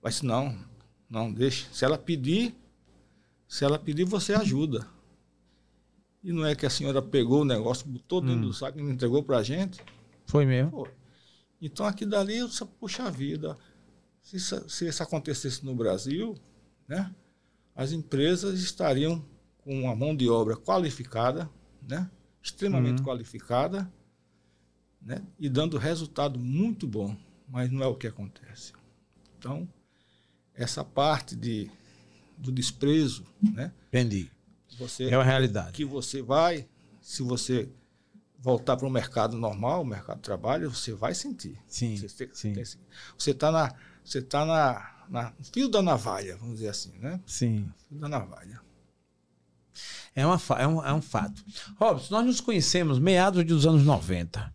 Mas não, não, deixa. Se ela pedir, se ela pedir, você ajuda. E não é que a senhora pegou o negócio, botou dentro hum. do saco e entregou para a gente? Foi mesmo. Foi. Então, aqui dali, eu disse, puxa vida, se isso, se isso acontecesse no Brasil, né, as empresas estariam com uma mão de obra qualificada, né, extremamente uhum. qualificada, né, e dando resultado muito bom, mas não é o que acontece. Então, essa parte de, do desprezo, né? Entendi. Você, é uma realidade. Que você vai, se você voltar para o mercado normal, o mercado de trabalho, você vai sentir. Sim. Você está na, você tá na, na fio da navalha, vamos dizer assim, né? Sim. Fio da navalha. É, uma, é, um, é um fato. Robson, nós nos conhecemos meados dos anos 90.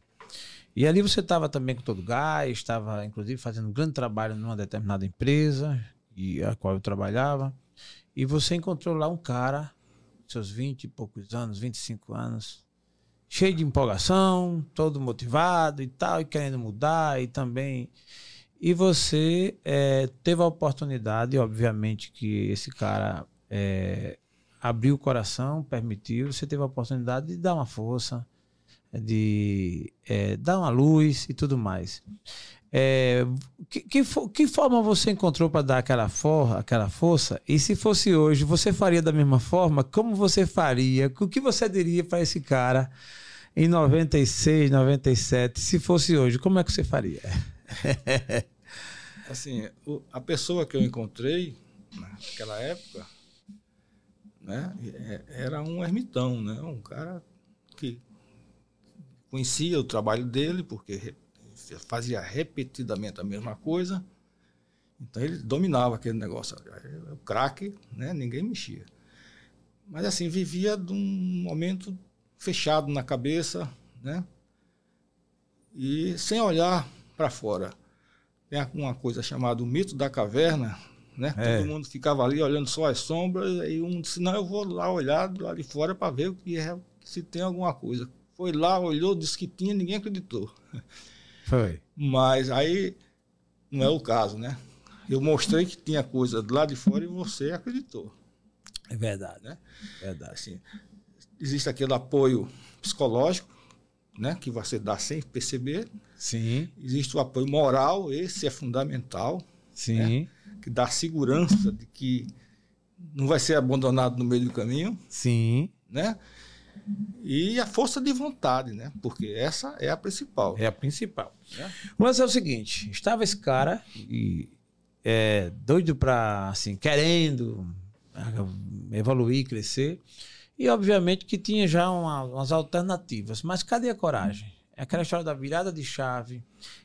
E ali você estava também com todo o gás, estava inclusive fazendo um grande trabalho numa determinada empresa, e a qual eu trabalhava. E você encontrou lá um cara, seus 20 e poucos anos, 25 anos, cheio de empolgação, todo motivado e tal, e querendo mudar e também. E você é, teve a oportunidade, obviamente que esse cara é, abriu o coração, permitiu, você teve a oportunidade de dar uma força, de é, dar uma luz e tudo mais. É, que, que, que, forma você encontrou para dar aquela, aquela força? E se fosse hoje, você faria da mesma forma? Como você faria? O que você diria para esse cara em 96, 97? Se fosse hoje, como é que você faria? assim, a pessoa que eu encontrei naquela época né, é, era um ermitão, né? um cara que conhecia o trabalho dele, porque fazia repetidamente a mesma coisa. Então ele dominava aquele negócio. O craque, né? ninguém mexia. Mas assim, vivia de um momento fechado na cabeça, né? E sem olhar para fora. Tem uma coisa chamada o mito da caverna, né? É. Todo mundo ficava ali olhando só as sombras, e um disse, não, eu vou lá olhar lá de fora para ver o que é, se tem alguma coisa. Foi lá, olhou, disse que tinha, ninguém acreditou. Foi. Mas aí não é o caso, né? Eu mostrei que tinha coisa lado de fora e você acreditou. É verdade, né? Verdade. Assim, existe aquele apoio psicológico, né, que você dá sem perceber. Sim. Existe o apoio moral, esse é fundamental. Sim. Né, que dá segurança de que não vai ser abandonado no meio do caminho. Sim. Né? E a força de vontade, né? Porque essa é a principal. É a principal. É. Mas é o seguinte, estava esse cara e é, doido para assim, querendo evoluir, crescer. E obviamente que tinha já uma, umas alternativas. Mas cadê a coragem? É aquela história da virada de chave.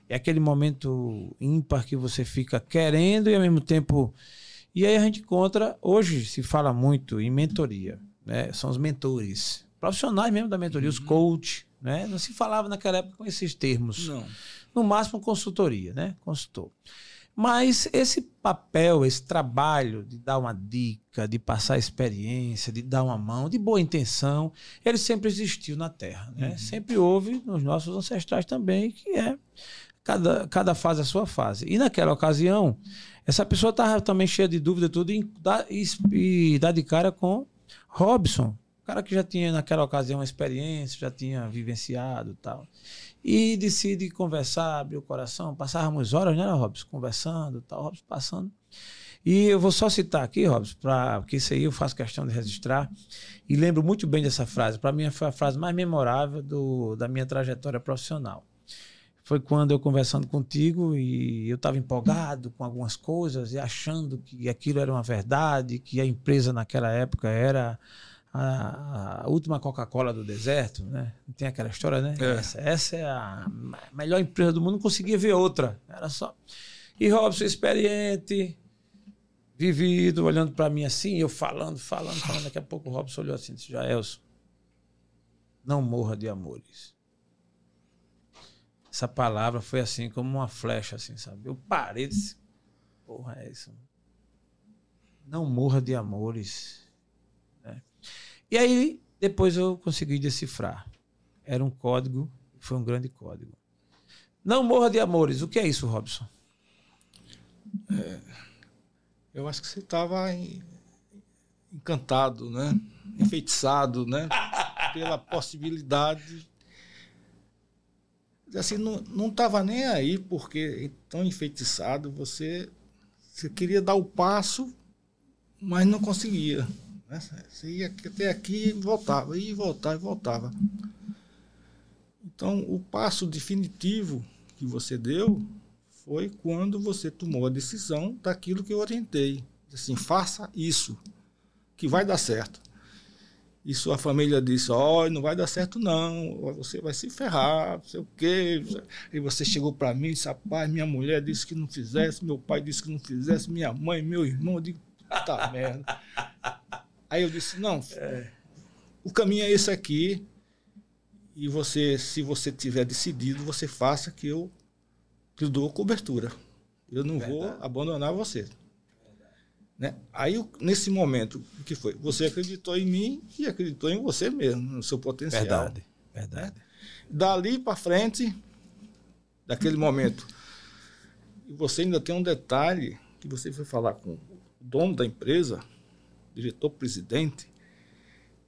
É aquele momento ímpar que você fica querendo e ao mesmo tempo. E aí a gente encontra, hoje se fala muito em mentoria, né? São os mentores profissionais mesmo da mentoria, uhum. os coach, né? Não se falava naquela época com esses termos. Não. No máximo consultoria, né? Consultor. Mas esse papel, esse trabalho de dar uma dica, de passar experiência, de dar uma mão, de boa intenção, ele sempre existiu na Terra. Né? Uhum. Sempre houve nos nossos ancestrais também, que é cada, cada fase a sua fase. E naquela ocasião, essa pessoa estava também cheia de dúvida tudo e, e, e dá de cara com Robson, cara que já tinha naquela ocasião uma experiência, já tinha vivenciado tal. E decide conversar, abrir o coração. Passávamos horas, né, Robson? Conversando tal, Robson passando. E eu vou só citar aqui, Robson, pra, porque isso aí eu faço questão de registrar. E lembro muito bem dessa frase. Para mim, foi a frase mais memorável do, da minha trajetória profissional. Foi quando eu conversando contigo e eu estava empolgado com algumas coisas e achando que aquilo era uma verdade, que a empresa naquela época era a, a última Coca-Cola do deserto, né? Tem aquela história, né? É. Essa, essa, é a melhor empresa do mundo, não conseguia ver outra. Era só. E Robson, experiente, vivido, olhando para mim assim, eu falando, falando, falando. Daqui a pouco o Robson olhou assim e disse: Jaelson, não morra de amores. Essa palavra foi assim, como uma flecha, assim, sabe? Eu parei e disse: Porra, é isso. Não morra de amores e aí, depois eu consegui decifrar. Era um código, foi um grande código. Não morra de amores. O que é isso, Robson? É, eu acho que você estava encantado, né? Enfeitiçado, né? pela possibilidade. Assim, não estava nem aí, porque tão enfeitiçado, você, você queria dar o passo, mas não conseguia. Né? Você ia até aqui e voltava, ia voltar e voltava. Então, o passo definitivo que você deu foi quando você tomou a decisão daquilo que eu orientei. Assim, faça isso, que vai dar certo. E sua família disse: Olha, não vai dar certo, não. Você vai se ferrar, não sei o quê. E você chegou para mim e disse: Rapaz, minha mulher disse que não fizesse, meu pai disse que não fizesse, minha mãe, meu irmão. Eu digo: Puta merda. Aí eu disse: Não, é. o caminho é esse aqui. E você, se você tiver decidido, você faça que eu te dou cobertura. Eu não Verdade. vou abandonar você. Né? Aí, nesse momento, o que foi? Você acreditou em mim e acreditou em você mesmo, no seu potencial. Verdade, verdade. Né? Dali para frente, daquele momento, e você ainda tem um detalhe que você foi falar com o dono da empresa, diretor-presidente,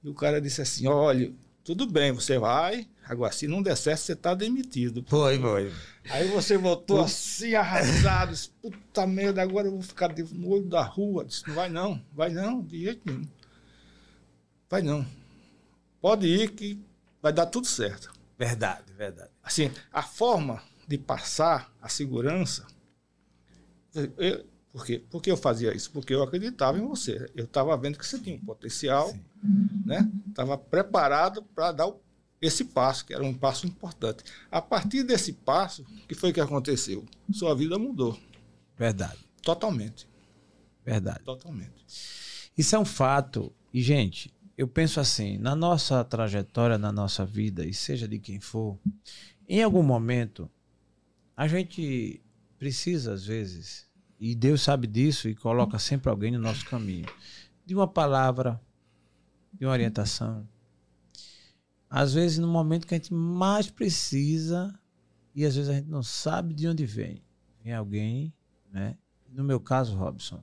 e o cara disse assim, olha, tudo bem, você vai, agora se não der certo, você está demitido. Foi, foi. Aí você voltou assim, arrasado, disse, puta merda, agora eu vou ficar no olho da rua. Disse, não vai não, vai não, de jeito nenhum. Vai não. Pode ir que vai dar tudo certo. Verdade, verdade. Assim, a forma de passar a segurança. Eu, por quê? Por que eu fazia isso? Porque eu acreditava em você. Eu estava vendo que você tinha um potencial, Sim. né? Estava preparado para dar o esse passo, que era um passo importante. A partir desse passo, o que foi que aconteceu? Sua vida mudou. Verdade. Totalmente. Verdade. Totalmente. Isso é um fato. E, gente, eu penso assim, na nossa trajetória, na nossa vida, e seja de quem for, em algum momento, a gente precisa, às vezes, e Deus sabe disso e coloca sempre alguém no nosso caminho, de uma palavra, de uma orientação, às vezes no momento que a gente mais precisa e às vezes a gente não sabe de onde vem. Vem alguém, né? No meu caso, Robson,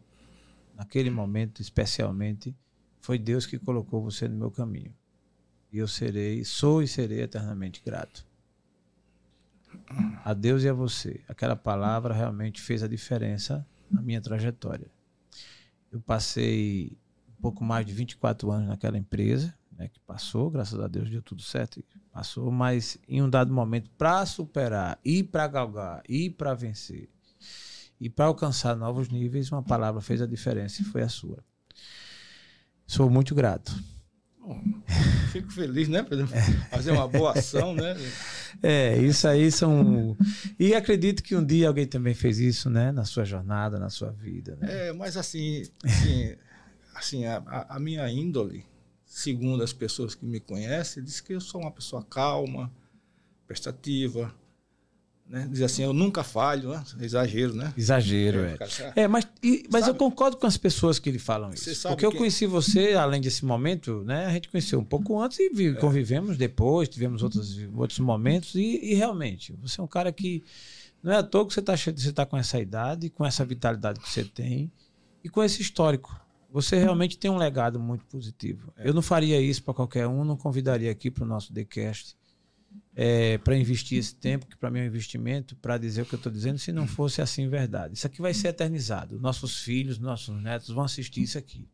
naquele momento especialmente, foi Deus que colocou você no meu caminho. E eu serei, sou e serei eternamente grato. A Deus e a você. Aquela palavra realmente fez a diferença na minha trajetória. Eu passei um pouco mais de 24 anos naquela empresa, né, que passou, graças a Deus deu tudo certo, passou, mas em um dado momento, para superar, ir para galgar, ir para vencer e para alcançar novos níveis, uma palavra fez a diferença e foi a sua. Sou muito grato. Bom, fico feliz, né? Fazer uma boa ação, né? É, isso aí são. E acredito que um dia alguém também fez isso, né? Na sua jornada, na sua vida. Né? É, mas assim, assim, assim a, a minha índole, segundo as pessoas que me conhecem, diz que eu sou uma pessoa calma, prestativa. Né? Diz assim, eu nunca falho, né? exagero, né? Exagero, é. É, é mas, e, mas eu concordo com as pessoas que lhe falam isso. Porque eu conheci você, além desse momento, né? A gente conheceu um pouco antes e vi, é. convivemos depois, tivemos outros, outros momentos, e, e, realmente, você é um cara que. Não é à toa que você está você tá com essa idade, com essa vitalidade que você tem e com esse histórico você realmente tem um legado muito positivo. É. Eu não faria isso para qualquer um, não convidaria aqui para o nosso TheCast é, para investir esse tempo, que para mim é um investimento, para dizer o que eu estou dizendo, se não fosse assim verdade. Isso aqui vai ser eternizado. Nossos filhos, nossos netos vão assistir isso aqui.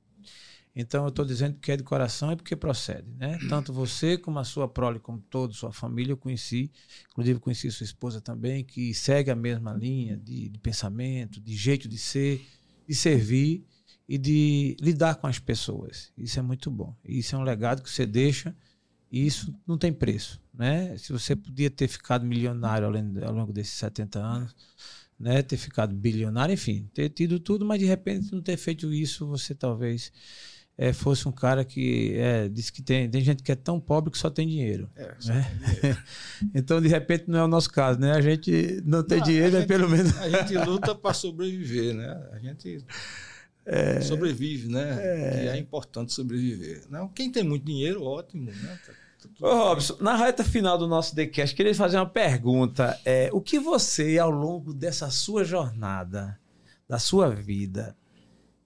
Então eu estou dizendo que é de coração e porque procede, né? Tanto você como a sua prole, como toda sua família, eu conheci, inclusive conheci sua esposa também, que segue a mesma linha de, de pensamento, de jeito de ser, de servir e de lidar com as pessoas. Isso é muito bom. Isso é um legado que você deixa e isso não tem preço, né? Se você podia ter ficado milionário ao longo desses 70 anos, né, ter ficado bilionário, enfim, ter tido tudo, mas de repente não ter feito isso, você talvez é, fosse um cara que é, diz que tem, tem gente que é tão pobre que só tem dinheiro. É, né? tem dinheiro. então, de repente, não é o nosso caso, né? A gente não tem não, dinheiro, é pelo menos. A gente luta para sobreviver, né? A gente é, sobrevive, né? É. E é importante sobreviver. Não, quem tem muito dinheiro, ótimo, né? Ô, Robson, na reta final do nosso TheCast, queria fazer uma pergunta. É, o que você, ao longo dessa sua jornada, da sua vida,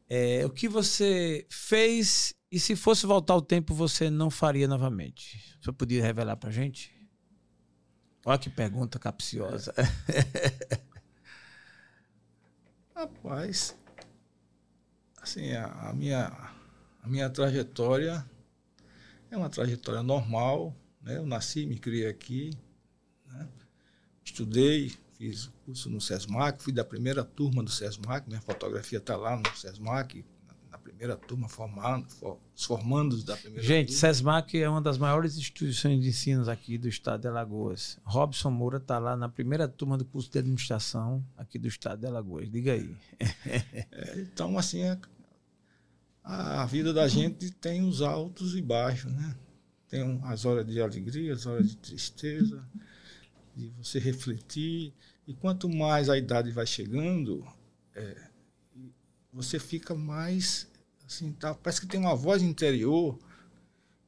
é, o que você fez E se fosse voltar o tempo, você não faria novamente? Você podia revelar pra gente? Olha que pergunta capciosa. É. Rapaz, assim, a, a, minha, a minha trajetória é uma trajetória normal, né? Eu nasci, me criei aqui, né? estudei, fiz curso no SESMAC, fui da primeira turma do SESMAC, minha fotografia está lá no SESMAC, primeira turma formando, os formandos da primeira Gente, turma. SESMAC é uma das maiores instituições de ensino aqui do estado de Alagoas. Robson Moura está lá na primeira turma do curso de administração aqui do estado de Alagoas. Diga aí. É, então, assim, a, vida da gente tem os altos e baixos, né? Tem as horas de alegria, as horas de tristeza, de você refletir. E quanto mais a idade vai chegando, é, você fica mais assim, tá, parece que tem uma voz interior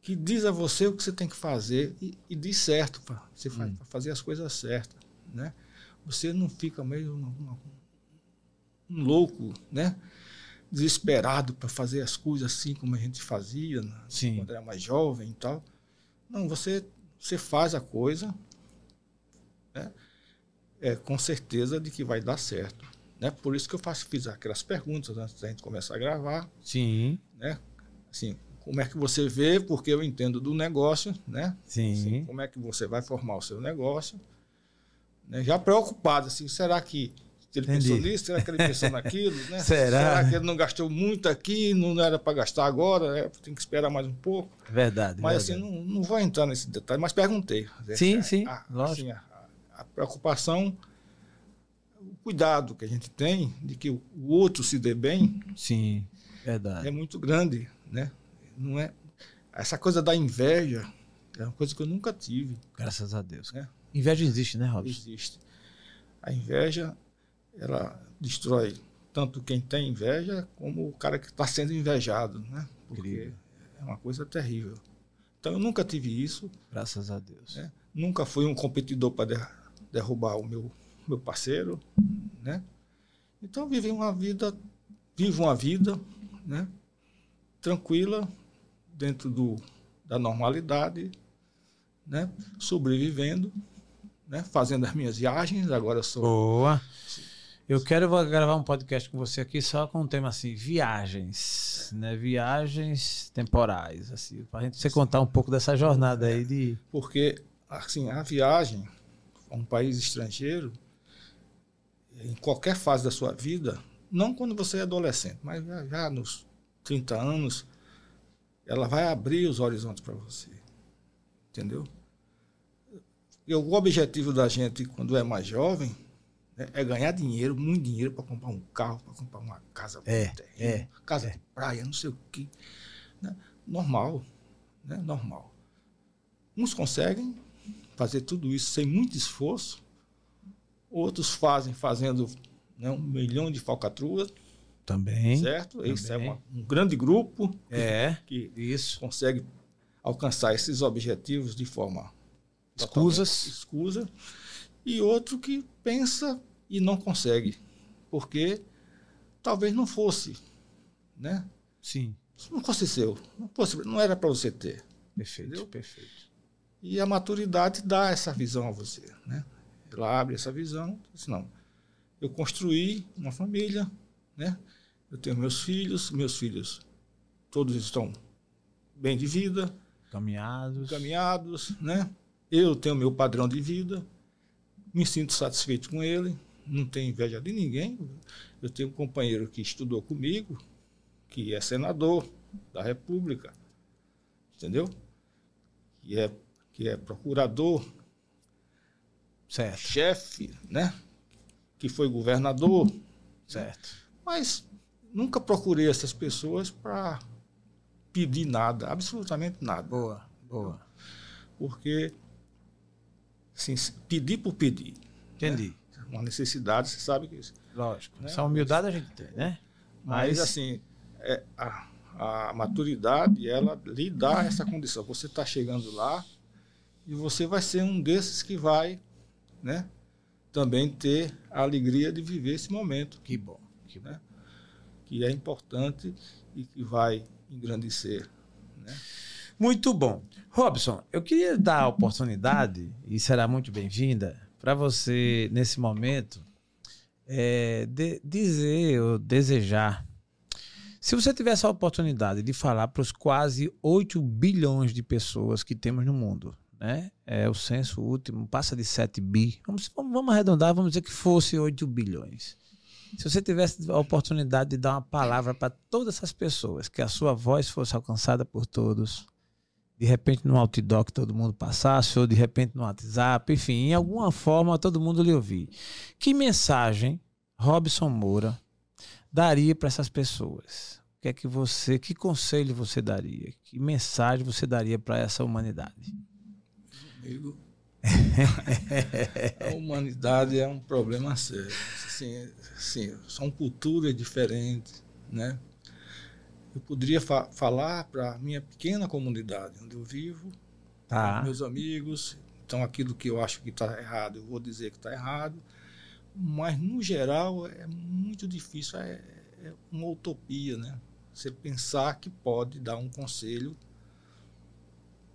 que diz a você o que você tem que fazer e, e diz certo para você hum. fazer as coisas certas, né? Você não fica meio um, um louco, né? Desesperado para fazer as coisas assim como a gente fazia né? quando era mais jovem e tal. Não, você você faz a coisa, né? É, com certeza de que vai dar certo. Né? Por isso que eu faço, fiz aquelas perguntas antes da gente começar a gravar. Sim. Né? Assim, como é que você vê, porque eu entendo do negócio, né? Sim. Assim, como é que você vai formar o seu negócio. Né? Já preocupado, assim, será que ele Entendi. pensou nisso, será que ele pensou naquilo? Né? será? será que ele não gastou muito aqui, não era para gastar agora, é, tem que esperar mais um pouco? Verdade. Mas verdade. assim, não, não vou entrar nesse detalhe, mas perguntei. Sim, a, sim, a, lógico. Assim, a, a preocupação cuidado que a gente tem de que o outro se dê bem. Sim, verdade. É muito grande, né? Não é essa coisa da inveja é uma coisa que eu nunca tive. Graças a Deus. Né? Inveja existe, né, Robson? Existe. A inveja ela destrói tanto quem tem inveja como o cara que está sendo invejado, né? Porque Incrível. é uma coisa terrível. Então eu nunca tive isso. Graças a Deus. Né? Nunca fui um competidor para derrubar o meu meu parceiro, né? Então vivi uma vida, vivo uma vida, né? Tranquila, dentro do, da normalidade, né? Sobrevivendo, né? Fazendo as minhas viagens, agora sou... Boa! Eu quero gravar um podcast com você aqui só com um tema assim, viagens, né? Viagens temporais, assim, para gente você contar um pouco dessa jornada aí de... Porque, assim, a viagem a um país estrangeiro, em qualquer fase da sua vida, não quando você é adolescente, mas já, já nos 30 anos, ela vai abrir os horizontes para você. Entendeu? E o objetivo da gente, quando é mais jovem, né, é ganhar dinheiro, muito dinheiro, para comprar um carro, para comprar uma casa, é, terreno, é, casa é. de praia, não sei o quê. Né? Normal. Né? Normal. Uns conseguem fazer tudo isso sem muito esforço, Outros fazem fazendo né, um milhão de falcatruas. Também. Certo? Esse é uma, um grande grupo é, que, isso. consegue alcançar esses objetivos de forma escusas. escusa. E outro que pensa e não consegue. Porque talvez não fosse. Né? Sim. Não fosse seu. Não, fosse, não era para você ter. Perfeito, entendeu? perfeito. E a maturidade dá essa visão a você. Né? Ela abre essa visão, diz, não, eu construí uma família, né? Eu tenho meus filhos, meus filhos todos estão bem de vida, caminhados, caminhados, né? Eu tenho meu padrão de vida, me sinto satisfeito com ele, não tenho inveja de ninguém. Eu tenho um companheiro que estudou comigo, que é senador da República, entendeu? Que é que é procurador certo. chefe, né? Que foi governador. Certo. Mas nunca procurei essas pessoas para pedir nada, absolutamente nada. Boa, boa. Porque, assim, pedir por pedir. Entendi. Né? Uma necessidade, você sabe que isso. Lógico. Né? Essa humildade a gente tem, né? Mas, Mas assim, é, a, a maturidade, ela lhe dá essa condição. Você está chegando lá e você vai ser um desses que vai né? Também ter a alegria de viver esse momento. Que bom. Que, né? que é importante e que vai engrandecer. Né? Muito bom. Robson, eu queria dar a oportunidade, e será muito bem-vinda, para você, nesse momento, é, de, dizer ou desejar. Se você tivesse a oportunidade de falar para os quase 8 bilhões de pessoas que temos no mundo, né? É, o censo último passa de 7 bi. Vamos, vamos arredondar, vamos dizer que fosse 8 bilhões. Se você tivesse a oportunidade de dar uma palavra para todas essas pessoas, que a sua voz fosse alcançada por todos, de repente no outdoor que todo mundo passasse, ou de repente no WhatsApp, enfim, em alguma forma todo mundo lhe ouvir. Que mensagem Robson Moura daria para essas pessoas? O que é que você, que conselho você daria? Que mensagem você daria para essa humanidade? Amigo, a humanidade é um problema sério. Assim, assim, são culturas diferentes, né? Eu poderia fa falar para minha pequena comunidade onde eu vivo, tá. meus amigos. Então, aquilo que eu acho que está errado, eu vou dizer que está errado. Mas, no geral, é muito difícil. É, é uma utopia, né? Você pensar que pode dar um conselho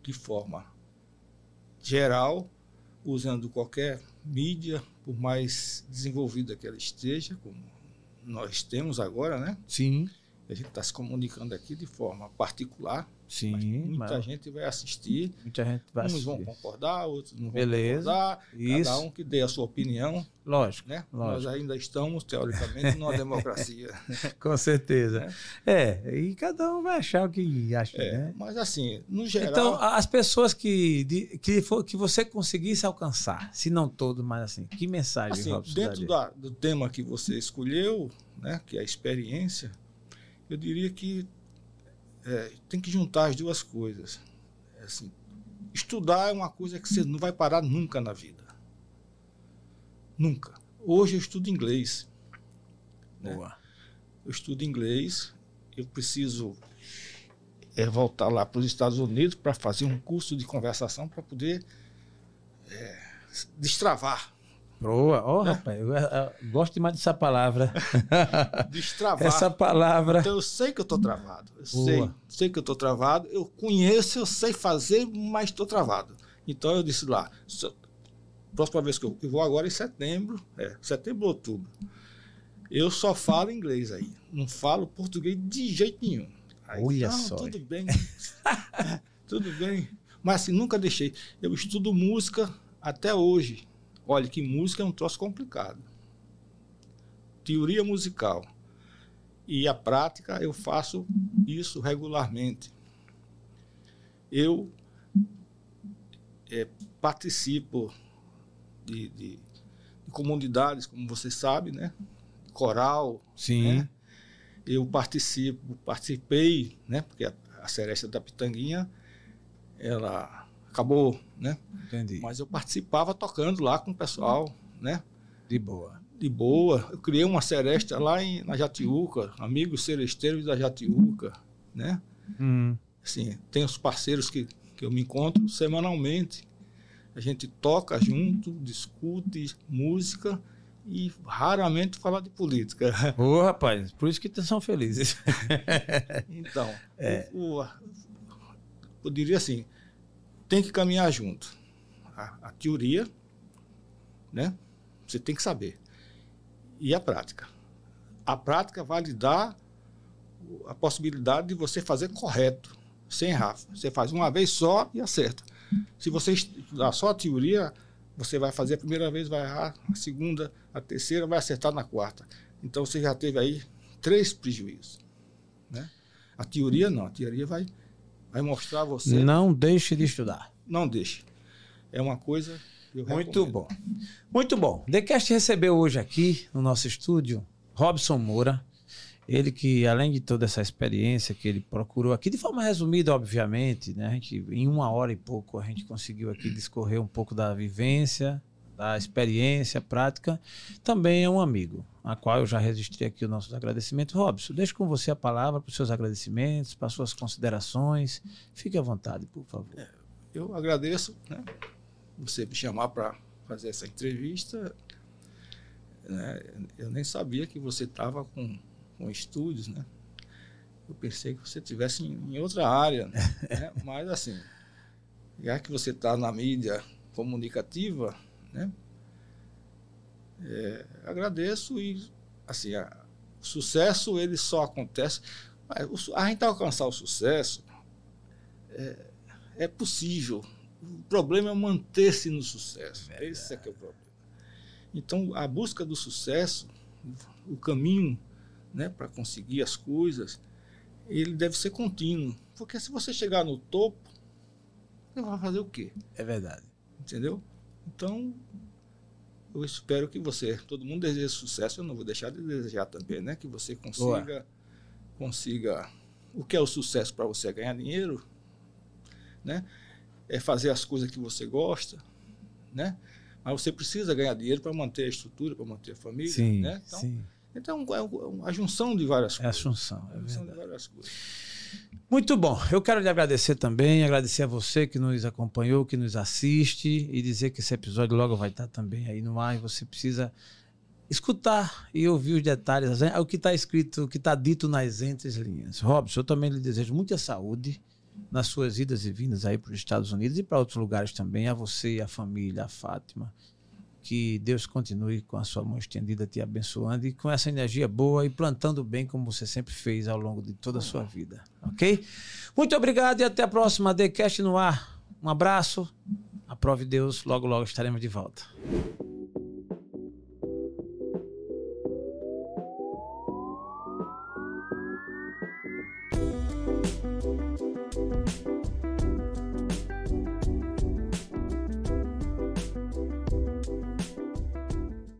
de forma geral usando qualquer mídia, por mais desenvolvida que ela esteja, como nós temos agora, né? Sim. A gente está se comunicando aqui de forma particular. Sim. muita gente vai assistir. Muita gente vai Uns assistir. vão concordar, outros não Beleza. vão concordar. Isso. Cada um que dê a sua opinião. Lógico. Né? lógico. Nós ainda estamos, teoricamente, numa democracia. Com certeza. É. é. e cada um vai achar o que acha. É, né? Mas assim, no geral. Então, as pessoas que, de, que, for, que você conseguisse alcançar, se não todos, mas assim, que mensagem, assim, Robson, Dentro da, do tema que você escolheu, né, que é a experiência, eu diria que é, tem que juntar as duas coisas. É assim, estudar é uma coisa que você não vai parar nunca na vida. Nunca. Hoje eu estudo inglês. Né? Boa. Eu estudo inglês, eu preciso é, voltar lá para os Estados Unidos para fazer um curso de conversação para poder é, destravar Boa, ó, oh, rapaz, eu, eu, eu, gosto demais dessa palavra. Destravar. Essa palavra. Então eu sei que eu estou travado. Eu Boa. sei, sei que eu estou travado. Eu conheço, eu sei fazer, mas estou travado. Então eu disse lá, próxima vez que eu, eu vou agora em setembro, é, setembro, outubro. Eu só falo inglês aí. Não falo português de jeito nenhum. Aí, Olha só. Tudo bem. tudo bem. Mas assim, nunca deixei. Eu estudo música até hoje. Olha, que música é um troço complicado. Teoria musical. E a prática, eu faço isso regularmente. Eu é, participo de, de, de, comunidades, como você sabe, né? Coral. Sim. Né? Eu participo, participei, né? Porque a, a Seresta da Pitanguinha, ela acabou, né? Entendi. Mas eu participava tocando lá com o pessoal, né? De boa. De boa. Eu criei uma seresta lá em, na Jatiuca, amigos seresteiros da Jatiuca, né? Hum. Assim, tem os parceiros que, que eu me encontro semanalmente. A gente toca junto, discute música e raramente fala de política. Ô, oh, rapaz, por isso que são felizes. então, é. o, o, eu diria assim, tem que caminhar junto. A, a teoria, né? Você tem que saber. E a prática. A prática vai lhe dar a possibilidade de você fazer correto, sem errar. Você faz uma vez só e acerta. Se você estudar só a teoria, você vai fazer a primeira vez, vai errar, a segunda, a terceira, vai acertar na quarta. Então você já teve aí três prejuízos. Né? A teoria não, a teoria vai vai mostrar a você. Não deixe de estudar. Não deixe. É uma coisa que eu Muito recomendo. bom. Muito bom. TheCast recebeu hoje aqui no nosso estúdio Robson Moura. Ele que, além de toda essa experiência que ele procurou aqui, de forma resumida, obviamente, né? A gente, em uma hora e pouco, a gente conseguiu aqui discorrer um pouco da vivência, da experiência prática, também é um amigo, a qual eu já registrei aqui os nossos agradecimentos. Robson, deixo com você a palavra para os seus agradecimentos, para as suas considerações. Fique à vontade, por favor. É, eu agradeço né, você me chamar para fazer essa entrevista. Né, eu nem sabia que você estava com, com estúdios, né? Eu pensei que você estivesse em, em, outra área, né? mas assim, já que você está na mídia comunicativa, né? É, agradeço e assim, a, o sucesso ele só acontece. A gente alcançar o sucesso é, é possível. O problema é manter-se no sucesso. Verdade. Esse é que é o problema. Então, a busca do sucesso, o caminho né, para conseguir as coisas, ele deve ser contínuo. Porque se você chegar no topo, você vai fazer o quê? É verdade. Entendeu? Então, eu espero que você, todo mundo deseja sucesso, eu não vou deixar de desejar também, né? Que você consiga, consiga. O que é o sucesso para você? É ganhar dinheiro, né? É fazer as coisas que você gosta, né? Mas você precisa ganhar dinheiro para manter a estrutura, para manter a família, sim, né? Então, sim. então é a junção de várias coisas. É a junção, é a junção de várias coisas. Muito bom. Eu quero lhe agradecer também, agradecer a você que nos acompanhou, que nos assiste e dizer que esse episódio logo vai estar também aí no ar e você precisa escutar e ouvir os detalhes, o que está escrito, o que está dito nas entrelinhas. Robson, eu também lhe desejo muita saúde nas suas idas e vindas aí para os Estados Unidos e para outros lugares também, a você e a família, a Fátima. Que Deus continue com a sua mão estendida te abençoando e com essa energia boa e plantando bem como você sempre fez ao longo de toda a sua vida. Ok? Muito obrigado e até a próxima. TheCast no ar. Um abraço. Aprove Deus. Logo, logo estaremos de volta.